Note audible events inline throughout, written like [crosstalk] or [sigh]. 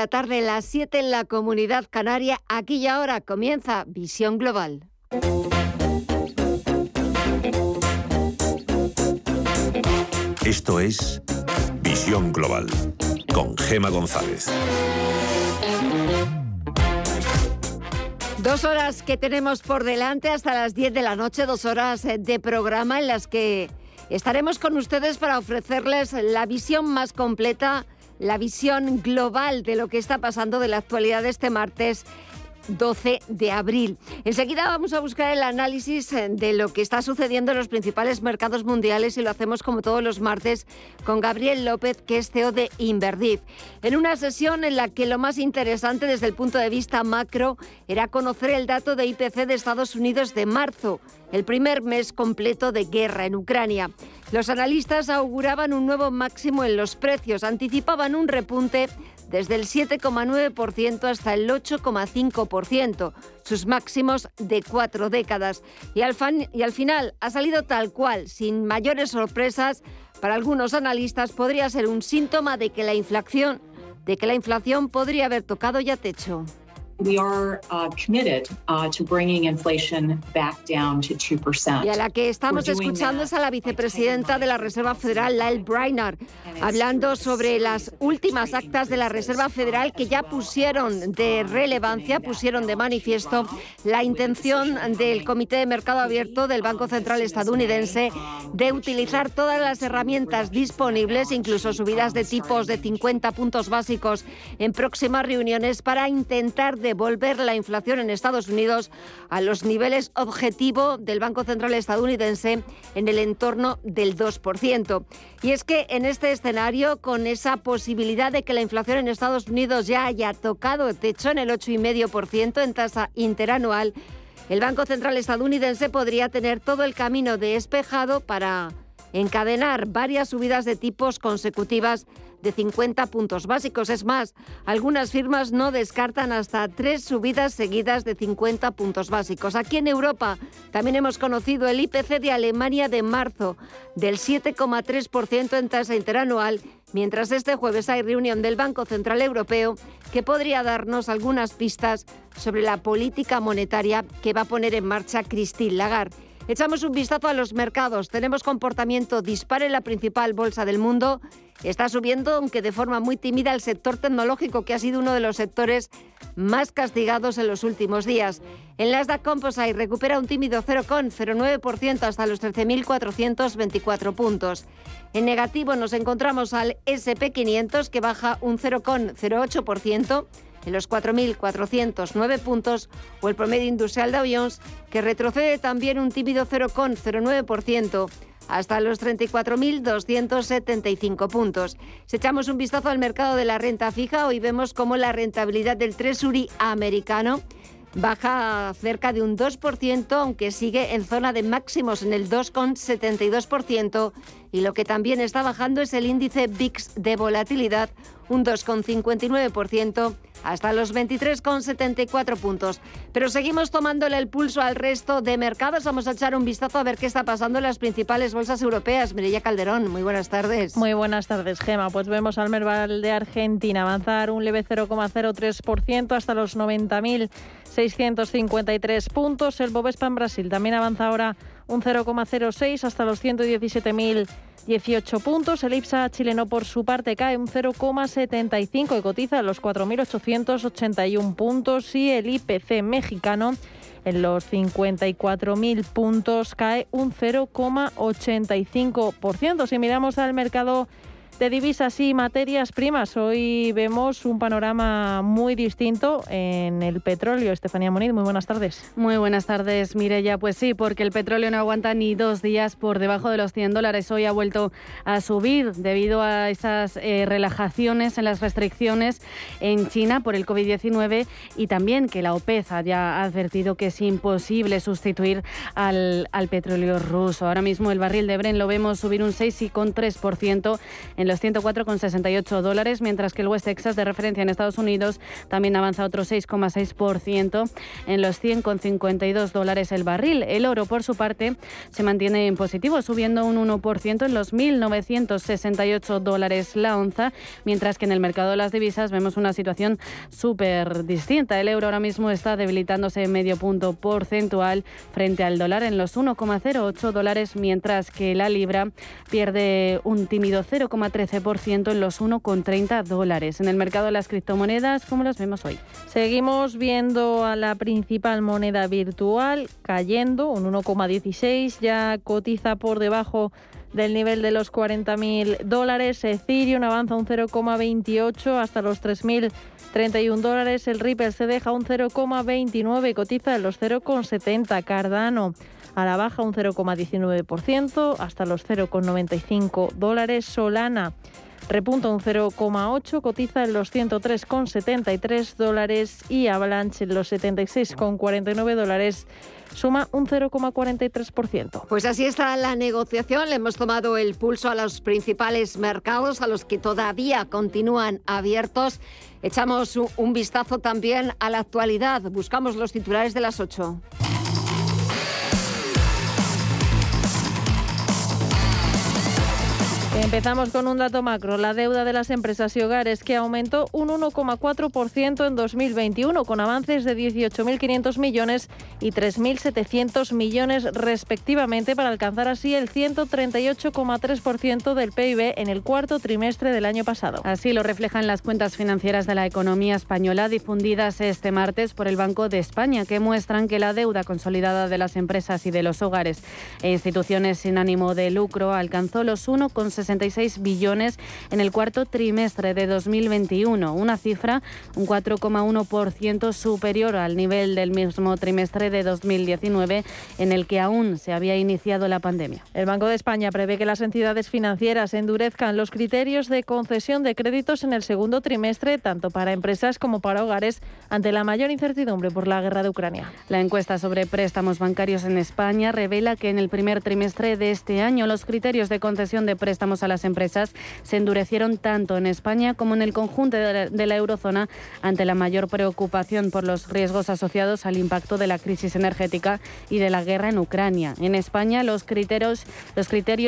La tarde, las 7 en la comunidad canaria. Aquí y ahora comienza Visión Global. Esto es Visión Global con Gema González. Dos horas que tenemos por delante hasta las 10 de la noche, dos horas eh, de programa en las que estaremos con ustedes para ofrecerles la visión más completa la visión global de lo que está pasando de la actualidad de este martes 12 de abril. Enseguida vamos a buscar el análisis eh, de lo que está sucediendo en los principales mercados mundiales y lo hacemos como todos los martes con Gabriel López, que es CEO de Inverdif. En una sesión en la que lo más interesante desde el punto de vista macro era conocer el dato de IPC de Estados Unidos de marzo, el primer mes completo de guerra en Ucrania. Los analistas auguraban un nuevo máximo en los precios, anticipaban un repunte desde el 7,9% hasta el 8,5%, sus máximos de cuatro décadas. Y al, final ha salido tal cual, sin mayores sorpresas, para algunos analistas podría ser un síntoma de que la inflación, de que la inflación podría haber tocado ya techo. We are uh, committed uh, to bringing inflation back down to 2%. Y a la que estamos escuchando es a la vicepresidenta de la Reserva Federal, Lyle Brainard, hablando sobre las últimas actas de la Reserva Federal que ya pusieron de relevancia, pusieron de manifiesto la intención del Comité de Mercado Abierto del Banco Central estadounidense de utilizar todas las herramientas disponibles, incluso subidas de tipos de 50 puntos básicos en próximas reuniones para intentar devolver la inflación en Estados Unidos a los niveles objetivo del Banco Central estadounidense en el entorno del 2%. Y es que en este escenario, con esa posibilidad de que la inflación en Estados Unidos ya haya tocado el techo en el 8,5% en tasa interanual, el Banco Central estadounidense podría tener todo el camino despejado para encadenar varias subidas de tipos consecutivas de 50 puntos básicos. Es más, algunas firmas no descartan hasta tres subidas seguidas de 50 puntos básicos. Aquí en Europa también hemos conocido el IPC de Alemania de marzo del 7,3% en tasa interanual, mientras este jueves hay reunión del Banco Central Europeo que podría darnos algunas pistas sobre la política monetaria que va a poner en marcha Christine Lagarde. Echamos un vistazo a los mercados. Tenemos comportamiento dispar en la principal bolsa del mundo. Está subiendo, aunque de forma muy tímida, el sector tecnológico, que ha sido uno de los sectores más castigados en los últimos días. En Nasdaq Composite recupera un tímido 0,09% hasta los 13.424 puntos. En negativo nos encontramos al SP500, que baja un 0,08% en los 4.409 puntos, o el promedio industrial de Jones, que retrocede también un tímido 0,09% hasta los 34.275 puntos. Si echamos un vistazo al mercado de la renta fija, hoy vemos cómo la rentabilidad del Treasury americano baja cerca de un 2%, aunque sigue en zona de máximos en el 2,72%, y lo que también está bajando es el índice VIX de volatilidad, un 2,59% hasta los 23,74 puntos. Pero seguimos tomándole el pulso al resto de mercados. Vamos a echar un vistazo a ver qué está pasando en las principales bolsas europeas. Mireya Calderón, muy buenas tardes. Muy buenas tardes, Gema. Pues vemos al Merval de Argentina avanzar un leve 0,03% hasta los 90.653 puntos. El Bovespa en Brasil también avanza ahora un 0,06 hasta los 117.018 puntos. El IPSA chileno por su parte cae un 0,75 y cotiza a los 4.881 puntos y el IPC mexicano en los 54.000 puntos cae un 0,85%. Si miramos al mercado de divisas y materias primas. Hoy vemos un panorama muy distinto en el petróleo. Estefanía Moniz, muy buenas tardes. Muy buenas tardes, Mireya. Pues sí, porque el petróleo no aguanta ni dos días por debajo de los 100 dólares. Hoy ha vuelto a subir debido a esas eh, relajaciones en las restricciones en China por el COVID-19 y también que la OPEC haya advertido que es imposible sustituir al, al petróleo ruso. Ahora mismo el barril de Bren lo vemos subir un 6,3% en en los 104,68 dólares, mientras que el West Texas de referencia en Estados Unidos también avanza otro 6,6% en los 100,52 dólares el barril. El oro, por su parte, se mantiene en positivo, subiendo un 1% en los 1.968 dólares la onza, mientras que en el mercado de las divisas vemos una situación súper distinta. El euro ahora mismo está debilitándose medio punto porcentual frente al dólar en los 1,08 dólares, mientras que la libra pierde un tímido 0,13% en los 1,30 dólares. En el mercado de las criptomonedas, ¿cómo las vemos hoy? Seguimos viendo a la principal moneda virtual cayendo un 1,16, ya cotiza por debajo del nivel de los 40.000 dólares. Ethereum avanza un 0,28 hasta los 3.031 dólares. El Ripple se deja un 0,29 y cotiza en los 0,70. Cardano a la baja un 0,19% hasta los 0,95 dólares. Solana repunta un 0,8, cotiza en los 103,73 dólares y Avalanche en los 76,49 dólares suma un 0,43%. Pues así está la negociación. Le hemos tomado el pulso a los principales mercados, a los que todavía continúan abiertos. Echamos un vistazo también a la actualidad. Buscamos los titulares de las 8. Empezamos con un dato macro, la deuda de las empresas y hogares que aumentó un 1,4% en 2021 con avances de 18.500 millones y 3.700 millones respectivamente para alcanzar así el 138,3% del PIB en el cuarto trimestre del año pasado. Así lo reflejan las cuentas financieras de la economía española difundidas este martes por el Banco de España que muestran que la deuda consolidada de las empresas y de los hogares e instituciones sin ánimo de lucro alcanzó los 1,60 66 billones en el cuarto trimestre de 2021, una cifra un 4,1% superior al nivel del mismo trimestre de 2019 en el que aún se había iniciado la pandemia. El Banco de España prevé que las entidades financieras endurezcan los criterios de concesión de créditos en el segundo trimestre, tanto para empresas como para hogares, ante la mayor incertidumbre por la guerra de Ucrania. La encuesta sobre préstamos bancarios en España revela que en el primer trimestre de este año los criterios de concesión de préstamos a las empresas se endurecieron tanto en España como en el conjunto de la, eurozona ante la mayor preocupación por los riesgos asociados al impacto de la crisis energética y de la guerra en Ucrania. En España los criterios,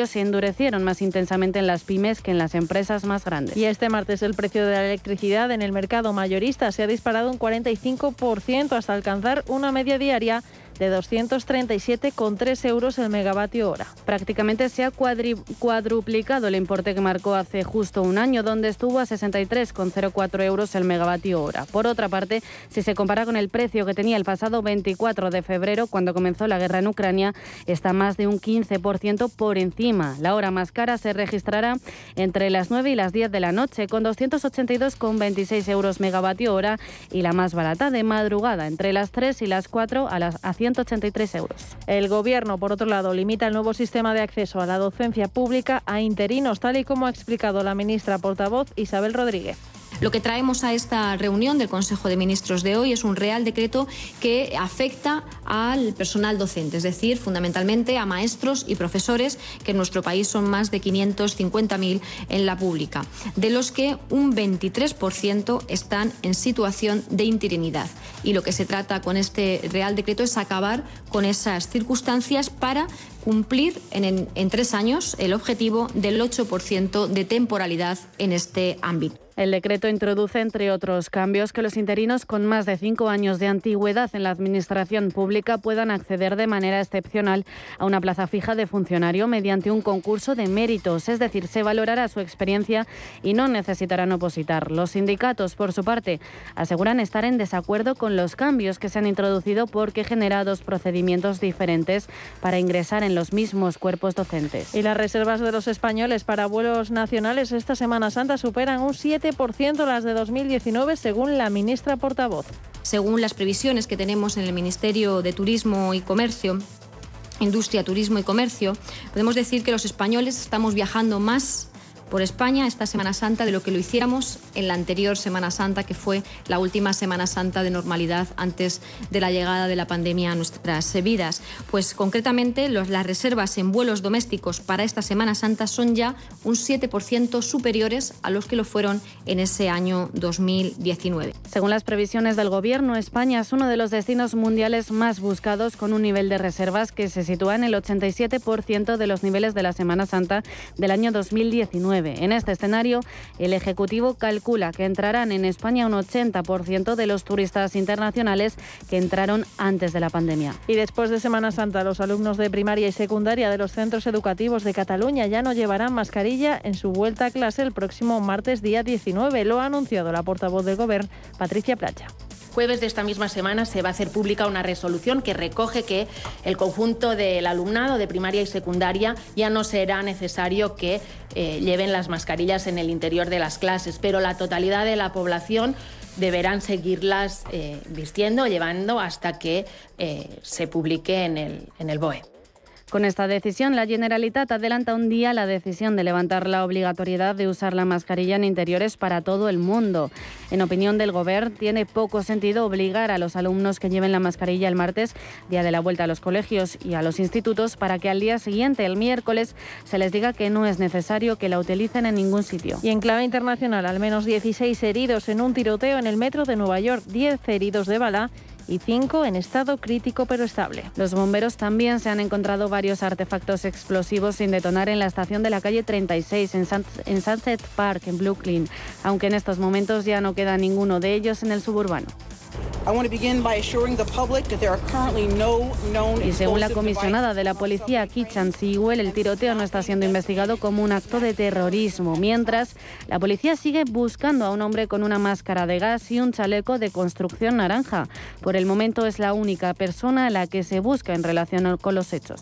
se endurecieron más intensamente en las pymes que en las empresas más grandes. Y este martes el precio de la electricidad en el mercado mayorista se ha disparado un 45% hasta alcanzar una media diaria de 237,3 euros el megavatio hora. Prácticamente se ha cuadruplicado el importe que marcó hace justo un año, donde estuvo a 63,04 euros el megavatio hora. Por otra parte, si se compara con el precio que tenía el pasado 24 de febrero, cuando comenzó la guerra en Ucrania, está más de un 15% por encima. La hora más cara se registrará entre las 9 y las 10 de la noche, con 282,26 euros megavatio hora, y la más barata de madrugada, entre las 3 y las 4 a las a 183 euros. El Gobierno, por otro lado, limita el nuevo sistema de acceso a la docencia pública a interinos, tal y como ha explicado la ministra portavoz Isabel Rodríguez. Lo que traemos a esta reunión del Consejo de Ministros de hoy es un real decreto que afecta al personal docente, es decir, fundamentalmente a maestros y profesores, que en nuestro país son más de 550.000 en la pública, de los que un 23% están en situación de interinidad. Y lo que se trata con este real decreto es acabar con esas circunstancias para cumplir en, en tres años el objetivo del 8% de temporalidad en este ámbito. El decreto introduce, entre otros cambios, que los interinos con más de cinco años de antigüedad en la Administración pública puedan acceder de manera excepcional a una plaza fija de funcionario mediante un concurso de méritos, es decir, se valorará su experiencia y no necesitarán opositar. Los sindicatos, por su parte, aseguran estar en desacuerdo con los cambios que se han introducido porque genera dos procedimientos diferentes para ingresar en los mismos cuerpos docentes. Y las reservas de los españoles para vuelos nacionales esta Semana Santa superan un 7 ciento las de 2019, según la ministra portavoz. Según las previsiones que tenemos en el Ministerio de Turismo y Comercio, Industria, Turismo y Comercio, podemos decir que los españoles estamos viajando más por España esta Semana Santa de lo que lo hiciéramos en la anterior Semana Santa, que fue la última Semana Santa de normalidad antes de la llegada de la pandemia a nuestras vidas. Pues concretamente las reservas en vuelos domésticos para esta Semana Santa son ya un 7% superiores a los que lo fueron en ese año 2019. Según las previsiones del Gobierno, España es uno de los destinos mundiales más buscados con un nivel de reservas que se sitúa en el 87% de los niveles de la Semana Santa del año 2019. En este escenario, el Ejecutivo calcula que entrarán en España un 80% de los turistas internacionales que entraron antes de la pandemia. Y después de Semana Santa, los alumnos de primaria y secundaria de los centros educativos de Cataluña ya no llevarán mascarilla en su vuelta a clase el próximo martes día 19. Lo ha anunciado la portavoz del Gobierno, Patricia Playa jueves de esta misma semana se va a hacer pública una resolución que recoge que el conjunto del alumnado de primaria y secundaria ya no será necesario que eh, lleven las mascarillas en el interior de las clases, pero la totalidad de la población deberán seguirlas eh, vistiendo, llevando hasta que eh, se publique en el, en el BOE. Con esta decisión, la Generalitat adelanta un día la decisión de levantar la obligatoriedad de usar la mascarilla en interiores para todo el mundo. En opinión del Gobierno, tiene poco sentido obligar a los alumnos que lleven la mascarilla el martes, día de la vuelta a los colegios y a los institutos, para que al día siguiente, el miércoles, se les diga que no es necesario que la utilicen en ningún sitio. Y en clave internacional, al menos 16 heridos en un tiroteo en el metro de Nueva York, 10 heridos de bala y cinco en estado crítico pero estable. Los bomberos también se han encontrado varios artefactos explosivos sin detonar en la estación de la calle 36 en, en Sunset Park, en Brooklyn, aunque en estos momentos ya no queda ninguno de ellos en el suburbano. Y según la comisionada de la policía, Kichan Sewell, el tiroteo no está siendo investigado como un acto de terrorismo, mientras la policía sigue buscando a un hombre con una máscara de gas y un chaleco de construcción naranja. Por el momento es la única persona a la que se busca en relación con los hechos.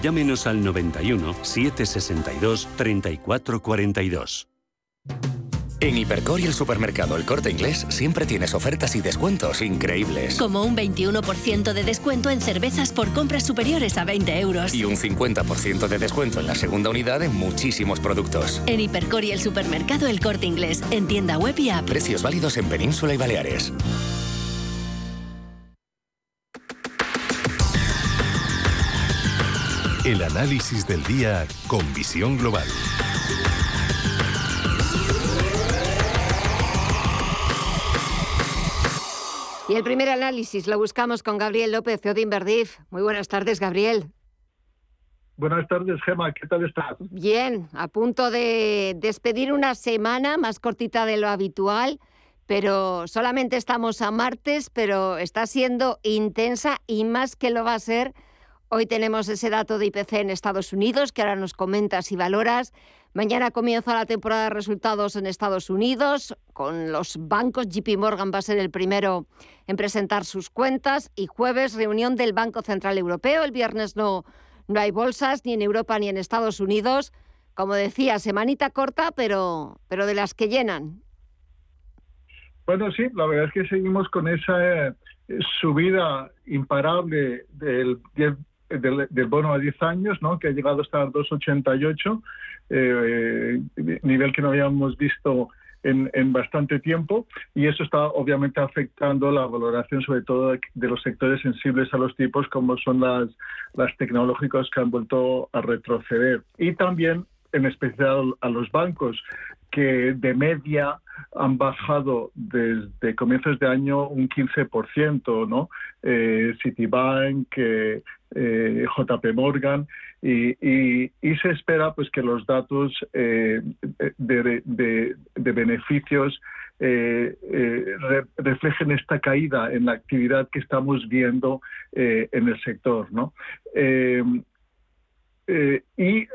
llámenos al 91 762 3442. En Hipercor y el supermercado El Corte Inglés siempre tienes ofertas y descuentos increíbles. Como un 21% de descuento en cervezas por compras superiores a 20 euros. Y un 50% de descuento en la segunda unidad en muchísimos productos. En Hipercor y el supermercado El Corte Inglés, en tienda web y app. Precios válidos en Península y Baleares. El análisis del día con visión global. Y el primer análisis lo buscamos con Gabriel López, CEO de Inverdif. Muy buenas tardes, Gabriel. Buenas tardes, Gema. ¿Qué tal estás? Bien, a punto de despedir una semana más cortita de lo habitual, pero solamente estamos a martes, pero está siendo intensa y más que lo va a ser Hoy tenemos ese dato de IPC en Estados Unidos que ahora nos comentas y valoras. Mañana comienza la temporada de resultados en Estados Unidos con los bancos. JP Morgan va a ser el primero en presentar sus cuentas y jueves reunión del Banco Central Europeo. El viernes no, no hay bolsas ni en Europa ni en Estados Unidos. Como decía, semanita corta, pero, pero de las que llenan. Bueno, sí, la verdad es que seguimos con esa eh, subida imparable del 10 del, bono a 10 años, ¿no? que ha llegado hasta 2,88, eh, nivel que no habíamos visto en, bastante tiempo y eso está obviamente afectando la valoración sobre todo de los sectores sensibles a los tipos como son las, las tecnológicas que han vuelto a retroceder y también en especial a los bancos que de media han bajado desde comienzos de año un 15%, ¿no? Eh, Citibank, eh, eh JP Morgan, y, se espera pues que los datos eh, de, beneficios reflejen esta caída en la actividad que estamos viendo en el sector. ¿no? Y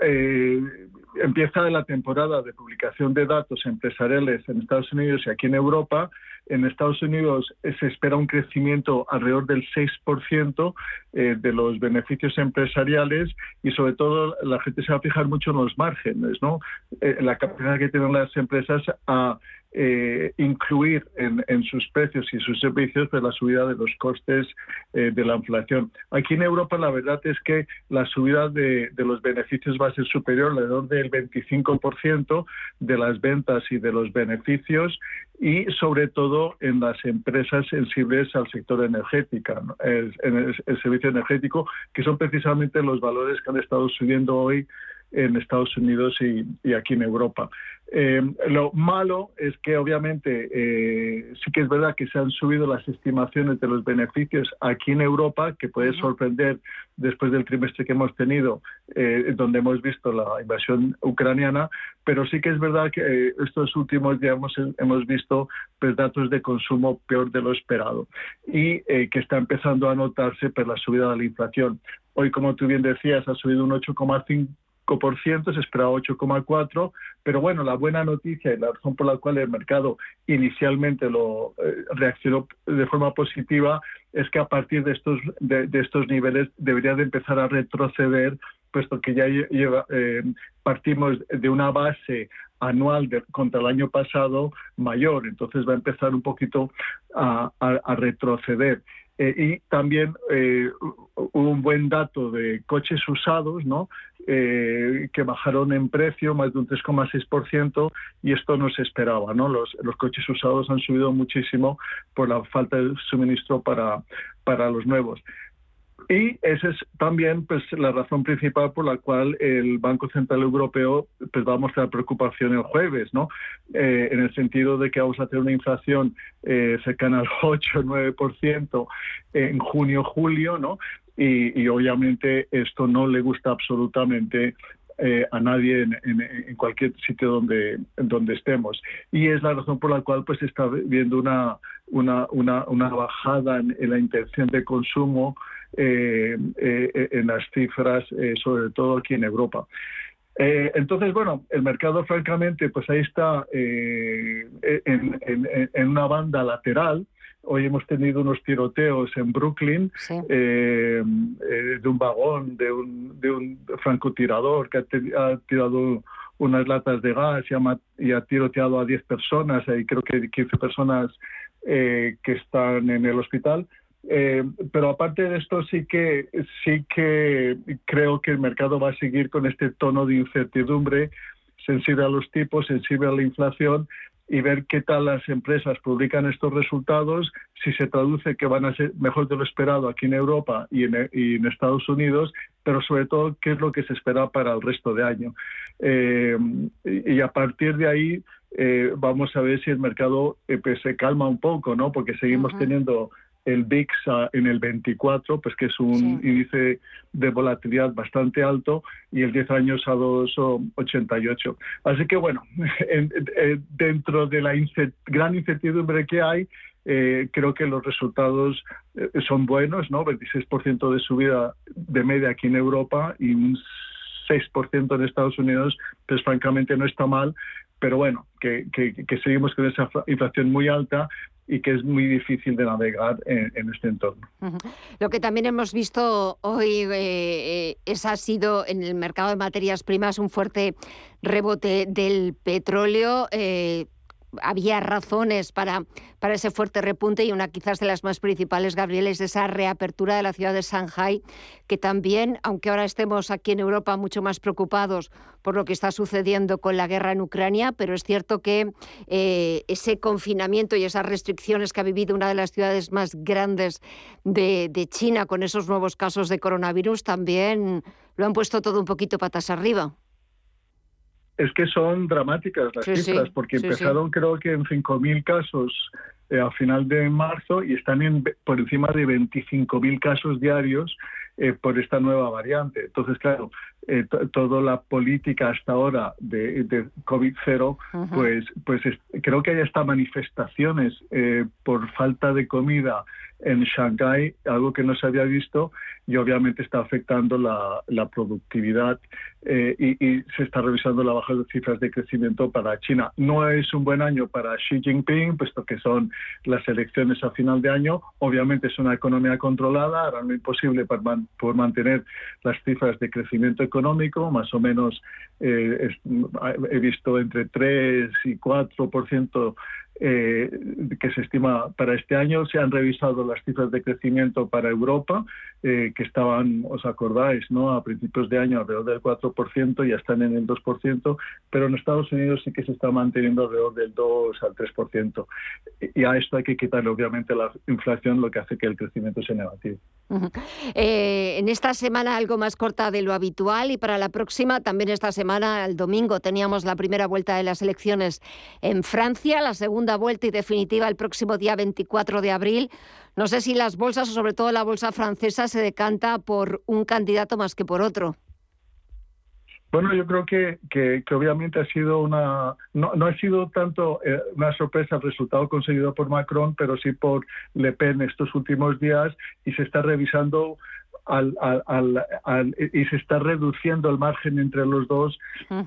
empieza la temporada de publicación de datos empresariales en Estados Unidos y aquí en Europa. En Estados Unidos se espera un crecimiento alrededor del 6% eh, de los beneficios empresariales y sobre todo la gente se va a fijar mucho en los márgenes, ¿no? Eh, la capacidad que tienen las empresas a eh, incluir en, sus precios y sus servicios de la subida de los costes eh, de la inflación. Aquí en Europa la verdad es que la subida de, los beneficios va a ser superior alrededor del 25% de las ventas y de los beneficios y sobre todo en las empresas sensibles al sector energético, en el servicio energético, que son precisamente los valores que han estado subiendo hoy en Estados Unidos y, aquí en Europa. Eh, lo malo es que obviamente eh, sí que es verdad que se han subido las estimaciones de los beneficios aquí en Europa, que puede sorprender después del trimestre que hemos tenido, eh, donde hemos visto la invasión ucraniana, pero sí que es verdad que estos últimos días hemos, visto pues, datos de consumo peor de lo esperado y que está empezando a notarse pues, la subida de la inflación. Hoy, como tú bien decías, ha subido un 8,5 se esperaba 8,4, pero bueno, la buena noticia y la razón por la cual el mercado inicialmente lo eh, reaccionó de forma positiva es que a partir de estos de, estos niveles debería de empezar a retroceder, puesto que ya lleva, eh, partimos de una base anual contra el año pasado mayor, entonces va a empezar un poquito a retroceder. Eh, y también eh, un buen dato de coches usados, ¿no? Eh, que bajaron en precio más de un 3,6% y esto no se esperaba, ¿no? Los, los coches usados han subido muchísimo por la falta de suministro para, para los nuevos. Y esa es también pues, la razón principal por la cual el Banco Central Europeo pues, va a mostrar preocupación el jueves, ¿no? Eh, en el sentido de que vamos a tener una inflación eh, cercana al 8 o 9% en junio-julio, ¿no? Y, obviamente esto no le gusta absolutamente eh, a nadie en, cualquier sitio donde, donde estemos. Y es la razón por la cual pues está viendo una, una, una bajada en, la intención de consumo eh, eh, en las cifras, eh, sobre todo aquí en Europa. entonces, bueno, el mercado, francamente, pues ahí está en, una banda lateral. Hoy hemos tenido unos tiroteos en Brooklyn de un vagón, de un, de un francotirador que ha, tirado unas latas de gas y ha, y ha tiroteado a 10 personas, y creo que 15 personas que están en el hospital. Eh, pero aparte de esto sí que sí que creo que el mercado va a seguir con este tono de incertidumbre sensible a los tipos, sensible a la inflación y ver qué tal las empresas publican estos resultados, si se traduce que van a ser mejor de lo esperado aquí en Europa y en, Estados Unidos, pero sobre todo qué es lo que se espera para el resto de año. Eh, y, a partir de ahí eh, vamos a ver si el mercado pues, se calma un poco, ¿no? Porque seguimos teniendo el VIX en el 24, pues que es un índice de volatilidad bastante alto, y el 10 años a 2,88. Así que bueno, [laughs] dentro de la gran incertidumbre que hay, eh, creo que los resultados eh, son buenos, ¿no? 26% de subida de media aquí en Europa y un 6% en Estados Unidos, pues francamente no está mal, pero bueno, que, que, seguimos con esa inflación muy alta y que es muy difícil de navegar en, este entorno. Lo que también hemos visto hoy eh, es, ha sido en el mercado de materias primas un fuerte rebote del petróleo. Eh, había razones para, para ese fuerte repunte y una quizás de las más principales, Gabriel, es esa reapertura de la ciudad de Shanghai, que también, aunque ahora estemos aquí en Europa mucho más preocupados por lo que está sucediendo con la guerra en Ucrania, pero es cierto que eh, ese confinamiento y esas restricciones que ha vivido una de las ciudades más grandes de, de China con esos nuevos casos de coronavirus también lo han puesto todo un poquito patas arriba es que son dramáticas las cifras, porque empezaron creo que en 5.000 casos eh, a final de marzo y están en, por encima de 25.000 casos diarios eh, por esta nueva variante. Entonces, claro, eh, toda la política hasta ahora de, de COVID-0, pues, pues creo que hay hasta manifestaciones eh, por falta de comida en Shanghái, algo que no se había visto y obviamente está afectando la, productividad eh, y, se está revisando la baja de cifras de crecimiento para China. No es un buen año para Xi Jinping, puesto que son las elecciones a final de año. Obviamente es una economía controlada, hará lo imposible para por mantener las cifras de crecimiento económico, más o menos eh, he visto entre 3 y 4% eh, que se estima para este año. Se han revisado las cifras de crecimiento para Europa, eh, que estaban, os acordáis, ¿no? a principios de año alrededor del 4%, ya están en el 2%, pero en Estados Unidos sí que se está manteniendo alrededor del 2 al 3%. Y a esto hay que quitarle, obviamente, la inflación, lo que hace que el crecimiento sea negativo. Eh, en esta semana algo más corta de lo habitual y para la próxima, también esta semana, el domingo, teníamos la primera vuelta de las elecciones en Francia, la segunda vuelta y definitiva el próximo día 24 de abril. No sé si las bolsas, o sobre todo la bolsa francesa, se decanta por un candidato más que por otro. Bueno, yo creo que, que, obviamente ha sido una, no, no ha sido tanto eh, una sorpresa el resultado conseguido por Macron, pero sí por Le Pen estos últimos días y se está revisando al, al, y se está reduciendo el margen entre los dos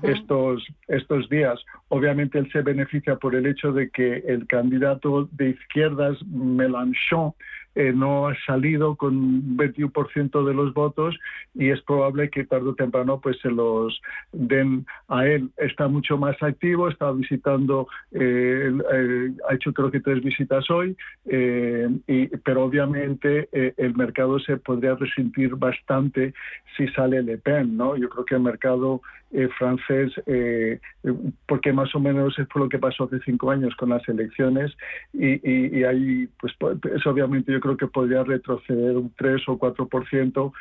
estos, estos días. Obviamente él se beneficia por el hecho de que el candidato de izquierdas, Mélenchon, eh, no ha salido con un 21% de los votos y es probable que tarde o temprano pues se los den a él. Está mucho más activo, está visitando, eh, eh, ha hecho creo que tres visitas hoy, y, pero obviamente el mercado se podría resentir bastante si sale Le Pen, ¿no? Yo creo que el mercado francés, porque más o menos fue lo que pasó hace cinco años con las elecciones y, y, y ahí pues, pues obviamente yo creo que podría retroceder un 3 o 4%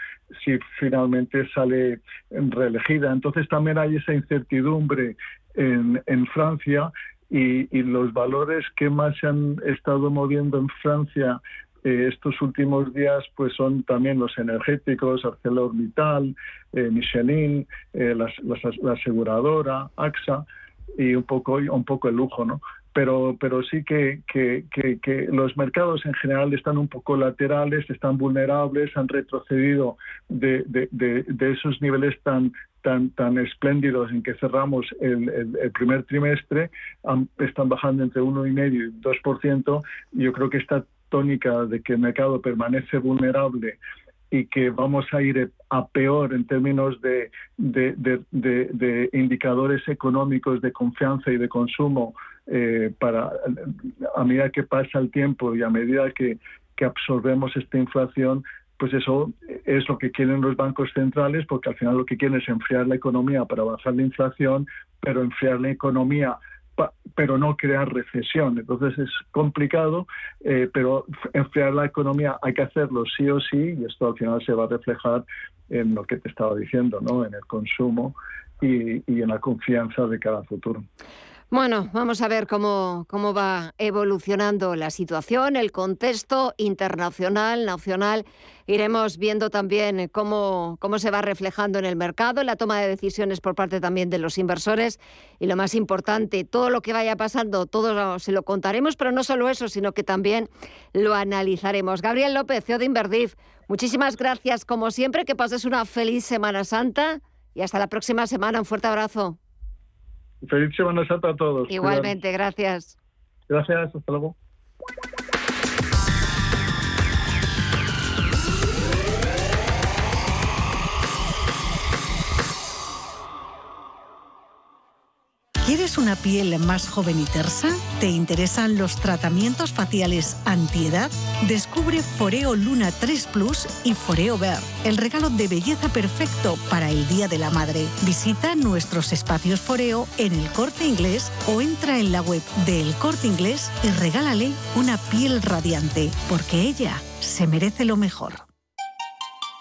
si finalmente sale reelegida. Entonces también hay esa incertidumbre en, en Francia y, los valores que más se han estado moviendo en Francia eh, estos últimos días pues son también los energéticos, ArcelorMittal, eh, Michelin, eh, la aseguradora, AXA y un poco un poco el lujo, ¿no? pero, pero sí que, que, que, los mercados en general están un poco laterales, están vulnerables, han retrocedido de, de, de, esos niveles tan, tan, tan espléndidos en que cerramos el, el, primer trimestre, están bajando entre 1,5 y 2%. Y yo creo que esta tónica de que el mercado permanece vulnerable y que vamos a ir a peor en términos de, indicadores económicos de confianza y de consumo eh, para a medida que pasa el tiempo y a medida que, absorbemos esta inflación, pues eso es lo que quieren los bancos centrales, porque al final lo que quieren es enfriar la economía para bajar la inflación, pero enfriar la economía pero no crear recesión. Entonces es complicado, eh, pero enfriar la economía hay que hacerlo sí o sí y esto al final se va a reflejar en lo que te estaba diciendo, ¿no? en el consumo y, y en la confianza de cada futuro. Bueno, vamos a ver cómo, cómo va evolucionando la situación, el contexto internacional, nacional. Iremos viendo también cómo, cómo se va reflejando en el mercado, la toma de decisiones por parte también de los inversores. Y lo más importante, todo lo que vaya pasando, todo se lo contaremos, pero no solo eso, sino que también lo analizaremos. Gabriel López, CEO de Inverdif, muchísimas gracias. Como siempre, que pases una feliz Semana Santa y hasta la próxima semana. Un fuerte abrazo. Feliz Semana Santa a todos. Igualmente, gracias. Gracias, hasta luego. ¿Quieres una piel más joven y tersa? ¿Te interesan los tratamientos faciales antiedad? Descubre Foreo Luna 3 Plus y Foreo Ver, el regalo de belleza perfecto para el Día de la Madre. Visita nuestros espacios Foreo en el Corte Inglés o entra en la web de El Corte Inglés y regálale una piel radiante, porque ella se merece lo mejor.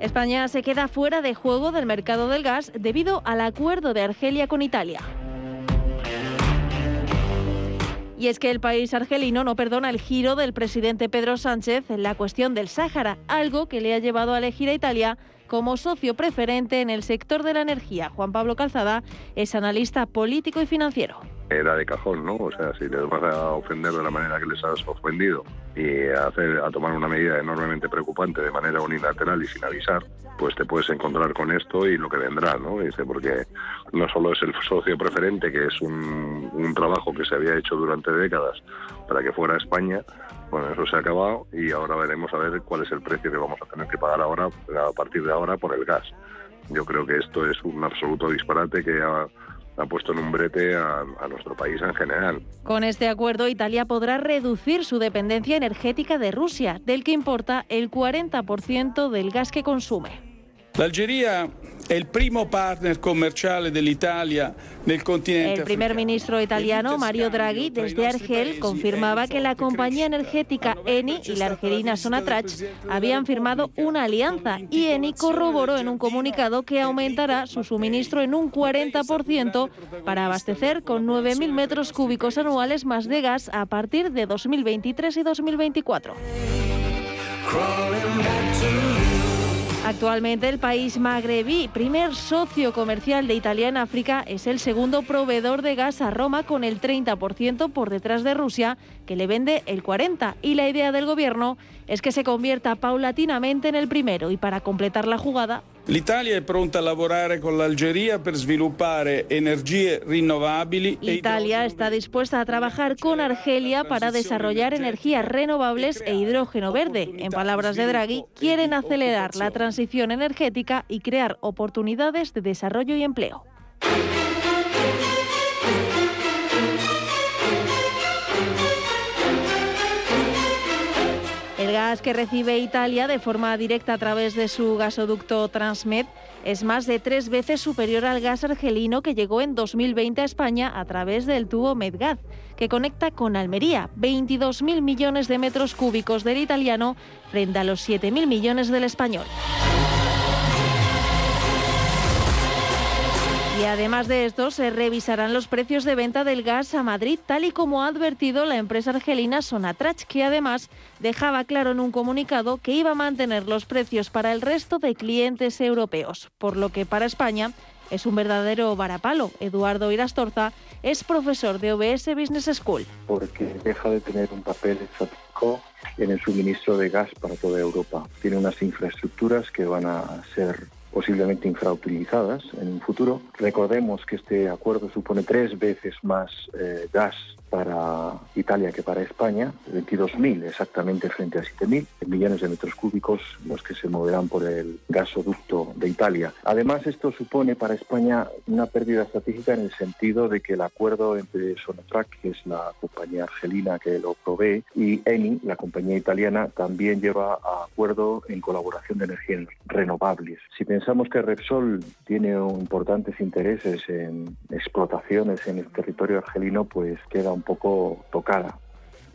España se queda fuera de juego del mercado del gas debido al acuerdo de Argelia con Italia. Y es que el país argelino no perdona el giro del presidente Pedro Sánchez en la cuestión del Sáhara, algo que le ha llevado a elegir a Italia como socio preferente en el sector de la energía. Juan Pablo Calzada es analista político y financiero era de cajón, ¿no? O sea, si les vas a ofender de la manera que les has ofendido y a, hacer, a tomar una medida enormemente preocupante de manera unilateral y sin avisar, pues te puedes encontrar con esto y lo que vendrá, ¿no? Dice, porque no solo es el socio preferente, que es un, un trabajo que se había hecho durante décadas para que fuera España, bueno, eso se ha acabado y ahora veremos a ver cuál es el precio que vamos a tener que pagar ahora, a partir de ahora, por el gas. Yo creo que esto es un absoluto disparate que ha puesto en un brete a, nuestro país en general. Con este acuerdo, Italia podrá reducir su dependencia energética de Rusia, del que importa el 40% del gas que consume. L'Algeria è il primo partner commerciale dell'Italia nel continente. El primer ministro italiano Mario Draghi desde Argel confirmaba que la compañía energética Eni y la argelina Sonatrach habían firmado una alianza y Eni corroboró en un comunicado que aumentará su suministro en un 40% para abastecer con 9.000 metros cúbicos anuales más de gas a partir de 2023 y 2024. Actualmente el país magrebí, primer socio comercial de Italia en África, es el segundo proveedor de gas a Roma con el 30% por detrás de Rusia, que le vende el 40%. Y la idea del gobierno es que se convierta paulatinamente en el primero y para completar la jugada L'Italia è pronta a lavorare con l'Algeria per sviluppare energie rinnovabili. E Italia está dispuesta a trabajar con Argelia para desarrollar energías renovables e hidrógeno verde. En palabras de Draghi, quieren acelerar la transición energética y crear oportunidades de desarrollo y empleo. Gas que recibe Italia de forma directa a través de su gasoducto Transmed es más de tres veces superior al gas argelino que llegó en 2020 a España a través del tubo Medgaz, que conecta con Almería, 22.000 millones de metros cúbicos del italiano frente a los 7.000 millones del español. Y además de esto, se revisarán los precios de venta del gas a Madrid, tal y como ha advertido la empresa argelina Sonatrach, que además dejaba claro en un comunicado que iba a mantener los precios para el resto de clientes europeos, por lo que para España es un verdadero varapalo. Eduardo Irastorza es profesor de OBS Business School. Porque deja de tener un papel estratégico en el suministro de gas para toda Europa. Tiene unas infraestructuras que van a ser posiblemente infrautilizadas en un futuro. Recordemos que este acuerdo supone tres veces más eh, gas para Italia que para España, 22.000 exactamente frente a 7.000 millones de metros cúbicos los que se moverán por el gasoducto de Italia. Además, esto supone para España una pérdida estratégica en el sentido de que el acuerdo entre Sonatrach, que es la compañía argelina que lo provee, y Eni, la compañía italiana, también lleva a acuerdo en colaboración de energías renovables. Si pensamos que Repsol tiene importantes intereses en explotaciones en el territorio argelino, pues queda un poco tocada.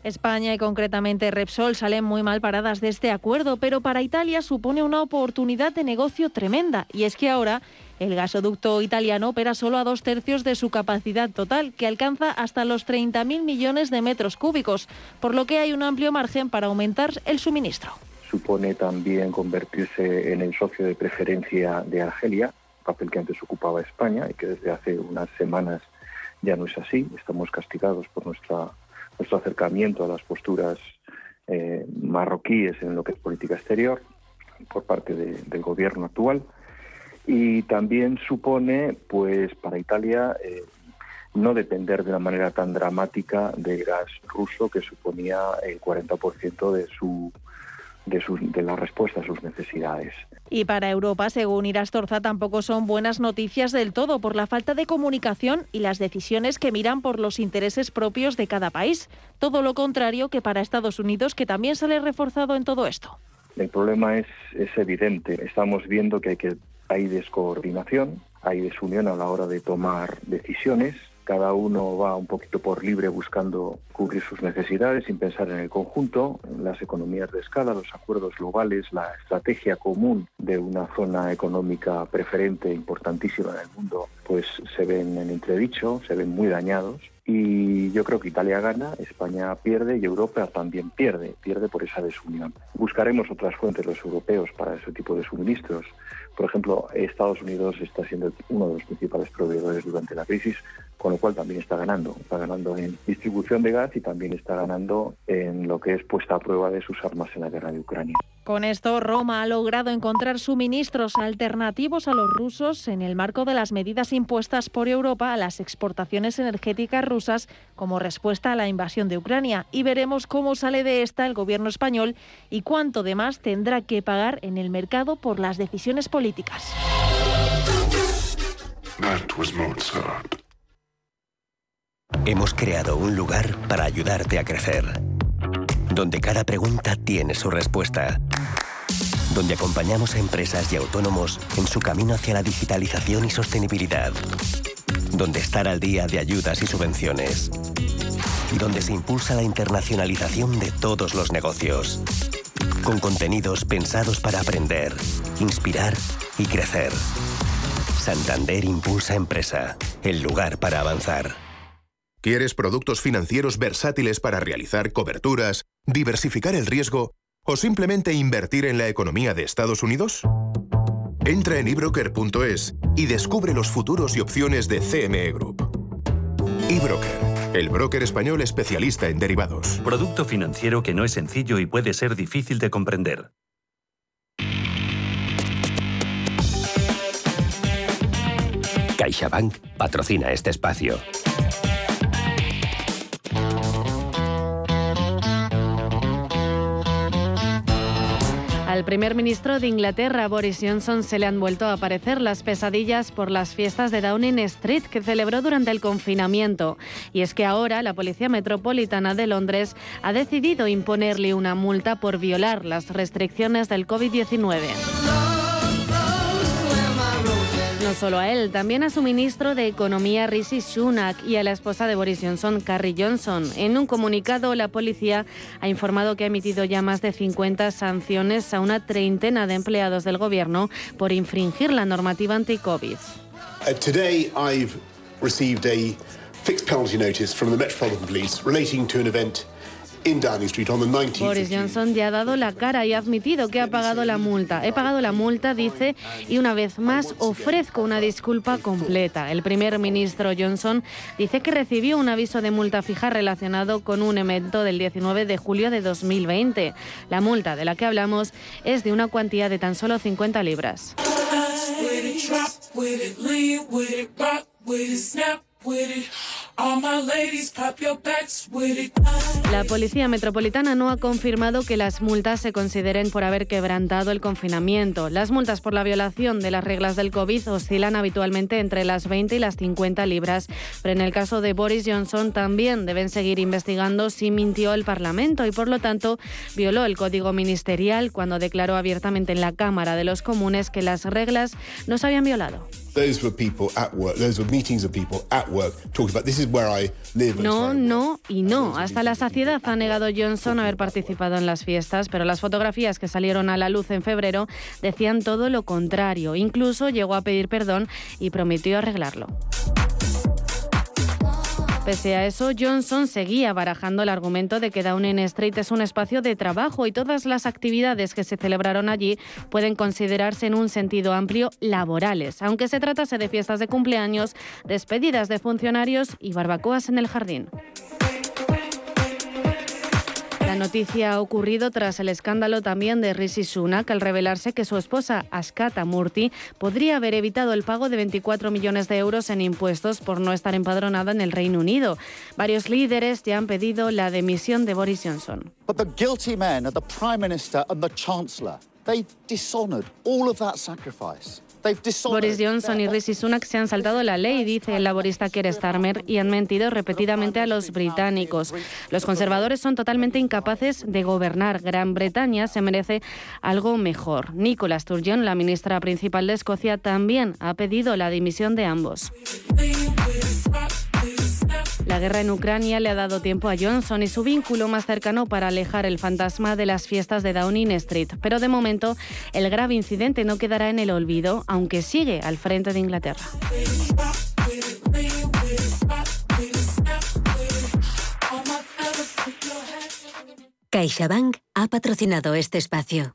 España y concretamente Repsol salen muy mal paradas de este acuerdo, pero para Italia supone una oportunidad de negocio tremenda. Y es que ahora el gasoducto italiano opera solo a dos tercios de su capacidad total, que alcanza hasta los 30.000 millones de metros cúbicos, por lo que hay un amplio margen para aumentar el suministro. Supone también convertirse en el socio de preferencia de Argelia, papel que antes ocupaba España y que desde hace unas semanas ya no es así. Estamos castigados por nuestra, nuestro acercamiento a las posturas eh, marroquíes en lo que es política exterior por parte del gobierno actual. Y también supone, pues, para Italia eh, no depender de una manera tan dramática del gas ruso que suponía el 40% de su de, de la respuesta a sus necesidades. Y para Europa, según Irastorza, tampoco son buenas noticias del todo por la falta de comunicación y las decisiones que miran por los intereses propios de cada país. Todo lo contrario que para Estados Unidos, que también sale reforzado en todo esto. El problema es, evidente. Estamos viendo que que hay descoordinación, hay desunión a la hora de tomar decisiones cada uno va un poquito por libre buscando cubrir sus necesidades sin pensar en el conjunto, las economías de escala, los acuerdos globales, la estrategia común de una zona económica preferente importantísima en el mundo, pues se ven en entredicho, se ven muy dañados. Y yo creo que Italia gana, España pierde y Europa también pierde, pierde por esa desunión. Buscaremos otras fuentes los europeos para ese tipo de suministros. Por ejemplo, Estados Unidos está siendo uno de los principales proveedores durante la crisis, con lo cual también está ganando. Está ganando en distribución de gas y también está ganando en lo que es puesta a prueba de sus armas en la guerra de Ucrania. Con esto, Roma ha logrado encontrar suministros alternativos a los rusos en el marco de las medidas impuestas por Europa a las exportaciones energéticas rusas como respuesta a la invasión de Ucrania. Y veremos cómo sale de esta el gobierno español y cuánto de más tendrá que pagar en el mercado por las decisiones políticas. Hemos creado un lugar para ayudarte a crecer, donde cada pregunta tiene su respuesta, donde acompañamos a empresas y autónomos en su camino hacia la digitalización y sostenibilidad, donde estar al día de ayudas y subvenciones, y donde se impulsa la internacionalización de todos los negocios, con contenidos pensados para aprender, inspirar y crecer. Santander Impulsa Empresa, el lugar para avanzar. ¿Quieres productos financieros versátiles para realizar coberturas, diversificar el riesgo o simplemente invertir en la economía de Estados Unidos? Entra en ebroker.es y descubre los futuros y opciones de CME Group. eBroker, el broker español especialista en derivados. Producto financiero que no es sencillo y puede ser difícil de comprender. CaixaBank patrocina este espacio. Al primer ministro de Inglaterra, Boris Johnson, se le han vuelto a aparecer las pesadillas por las fiestas de Downing Street que celebró durante el confinamiento. Y es que ahora la Policía Metropolitana de Londres ha decidido imponerle una multa por violar las restricciones del COVID-19. No solo a él, también a su ministro de Economía Rishi Sunak y a la esposa de Boris Johnson, Carrie Johnson. En un comunicado, la policía ha informado que ha emitido ya más de 50 sanciones a una treintena de empleados del gobierno por infringir la normativa anti-COVID. Uh, fixed penalty notice from the Metropolitan Police relating to an event Boris Johnson ya ha dado la cara y ha admitido que ha pagado la multa. He pagado la multa, dice, y una vez más ofrezco una disculpa completa. El primer ministro Johnson dice que recibió un aviso de multa fija relacionado con un evento del 19 de julio de 2020. La multa de la que hablamos es de una cuantía de tan solo 50 libras. La Policía Metropolitana no ha confirmado que las multas se consideren por haber quebrantado el confinamiento. Las multas por la violación de las reglas del COVID oscilan habitualmente entre las 20 y las 50 libras, pero en el caso de Boris Johnson también deben seguir investigando si mintió el Parlamento y por lo tanto violó el código ministerial cuando declaró abiertamente en la Cámara de los Comunes que las reglas no se habían violado. No, no y no. Hasta la saciedad ha negado Johnson haber participado en las fiestas, pero las fotografías que salieron a la luz en febrero decían todo lo contrario. Incluso llegó a pedir perdón y prometió arreglarlo. Pese a eso, Johnson seguía barajando el argumento de que Downing Street es un espacio de trabajo y todas las actividades que se celebraron allí pueden considerarse en un sentido amplio laborales, aunque se tratase de fiestas de cumpleaños, despedidas de funcionarios y barbacoas en el jardín. La noticia ha ocurrido tras el escándalo también de Rishi Sunak al revelarse que su esposa Askata Murti podría haber evitado el pago de 24 millones de euros en impuestos por no estar empadronada en el Reino Unido. Varios líderes ya han pedido la demisión de Boris Johnson. But the guilty men are the Prime Minister and the Chancellor. They've dishonoured all of that sacrifice. Boris Johnson y Rishi Sunak se han saltado la ley, dice el laborista Keir Starmer, y han mentido repetidamente a los británicos. Los conservadores son totalmente incapaces de gobernar. Gran Bretaña se merece algo mejor. Nicola Sturgeon, la ministra principal de Escocia, también ha pedido la dimisión de ambos. La guerra en Ucrania le ha dado tiempo a Johnson y su vínculo más cercano para alejar el fantasma de las fiestas de Downing Street. Pero de momento, el grave incidente no quedará en el olvido, aunque sigue al frente de Inglaterra. CaixaBank ha patrocinado este espacio.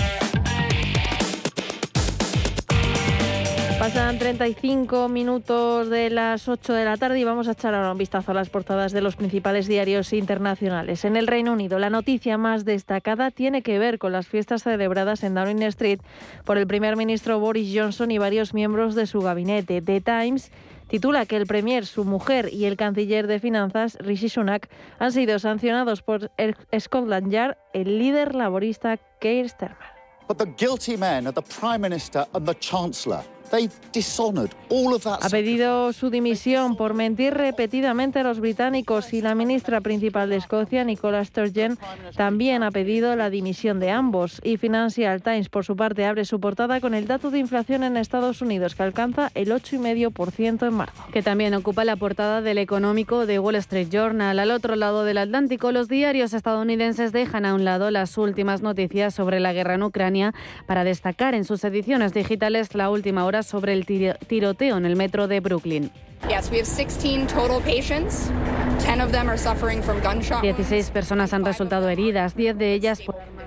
Pasan 35 minutos de las 8 de la tarde y vamos a echar ahora un vistazo a las portadas de los principales diarios internacionales. En el Reino Unido, la noticia más destacada tiene que ver con las fiestas celebradas en Downing Street por el primer ministro Boris Johnson y varios miembros de su gabinete. The Times titula que el Premier, su mujer y el canciller de finanzas, Rishi Sunak, han sido sancionados por Scotland Yard, el líder laborista Keir Starmer. But the guilty men are the Prime Minister and Chancellor. Ha pedido su dimisión por mentir repetidamente a los británicos y la ministra principal de Escocia, Nicola Sturgeon, también ha pedido la dimisión de ambos. Y Financial Times, por su parte, abre su portada con el dato de inflación en Estados Unidos, que alcanza el 8,5% en marzo. Que también ocupa la portada del económico de Wall Street Journal. Al otro lado del Atlántico, los diarios estadounidenses dejan a un lado las últimas noticias sobre la guerra en Ucrania para destacar en sus ediciones digitales la última hora sobre el tiroteo en el metro de Brooklyn. 16 personas han resultado heridas, 10 de ellas por armas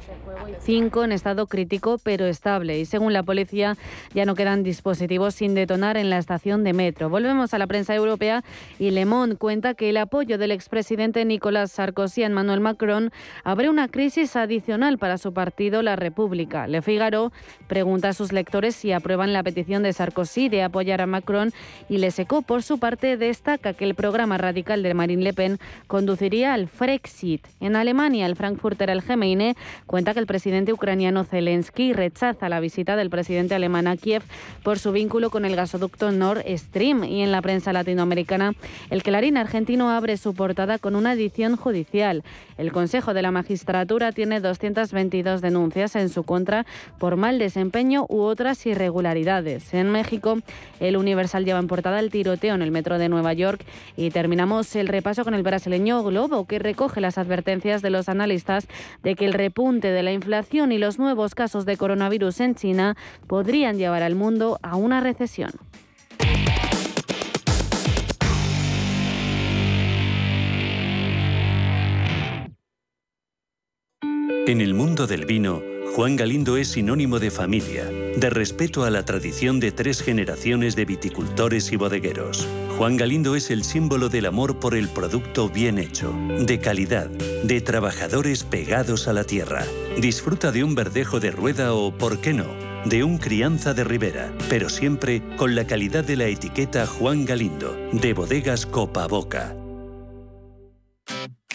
5 en estado crítico pero estable. Y según la policía, ya no quedan dispositivos sin detonar en la estación de metro. Volvemos a la prensa europea y Le Monde cuenta que el apoyo del expresidente Nicolás Sarkozy a Emmanuel Macron abre una crisis adicional para su partido, La República. Le Figaro pregunta a sus lectores si aprueban la petición de Sarkozy de apoyar a Macron y Le Secó, por su parte, destaca que el programa radical de Marine Le Pen conduciría al Frexit. En Alemania, el Frankfurter Allgemeine cuenta que el presidente ucraniano Zelensky rechaza la visita del presidente alemán a Kiev por su vínculo con el gasoducto Nord Stream. Y en la prensa latinoamericana, el Clarín argentino abre su portada con una edición judicial. El Consejo de la Magistratura tiene 222 denuncias en su contra por mal desempeño u otras irregularidades. En México, el Universal lleva en portada el tiroteo en el metro de Nueva York y terminamos el repaso con el brasileño Globo, que recoge las advertencias de los analistas de que el repunte de la inflación y los nuevos casos de coronavirus en China podrían llevar al mundo a una recesión. En el mundo del vino, Juan Galindo es sinónimo de familia, de respeto a la tradición de tres generaciones de viticultores y bodegueros. Juan Galindo es el símbolo del amor por el producto bien hecho, de calidad, de trabajadores pegados a la tierra. Disfruta de un verdejo de rueda o, por qué no, de un crianza de ribera, pero siempre con la calidad de la etiqueta Juan Galindo, de bodegas Copa Boca.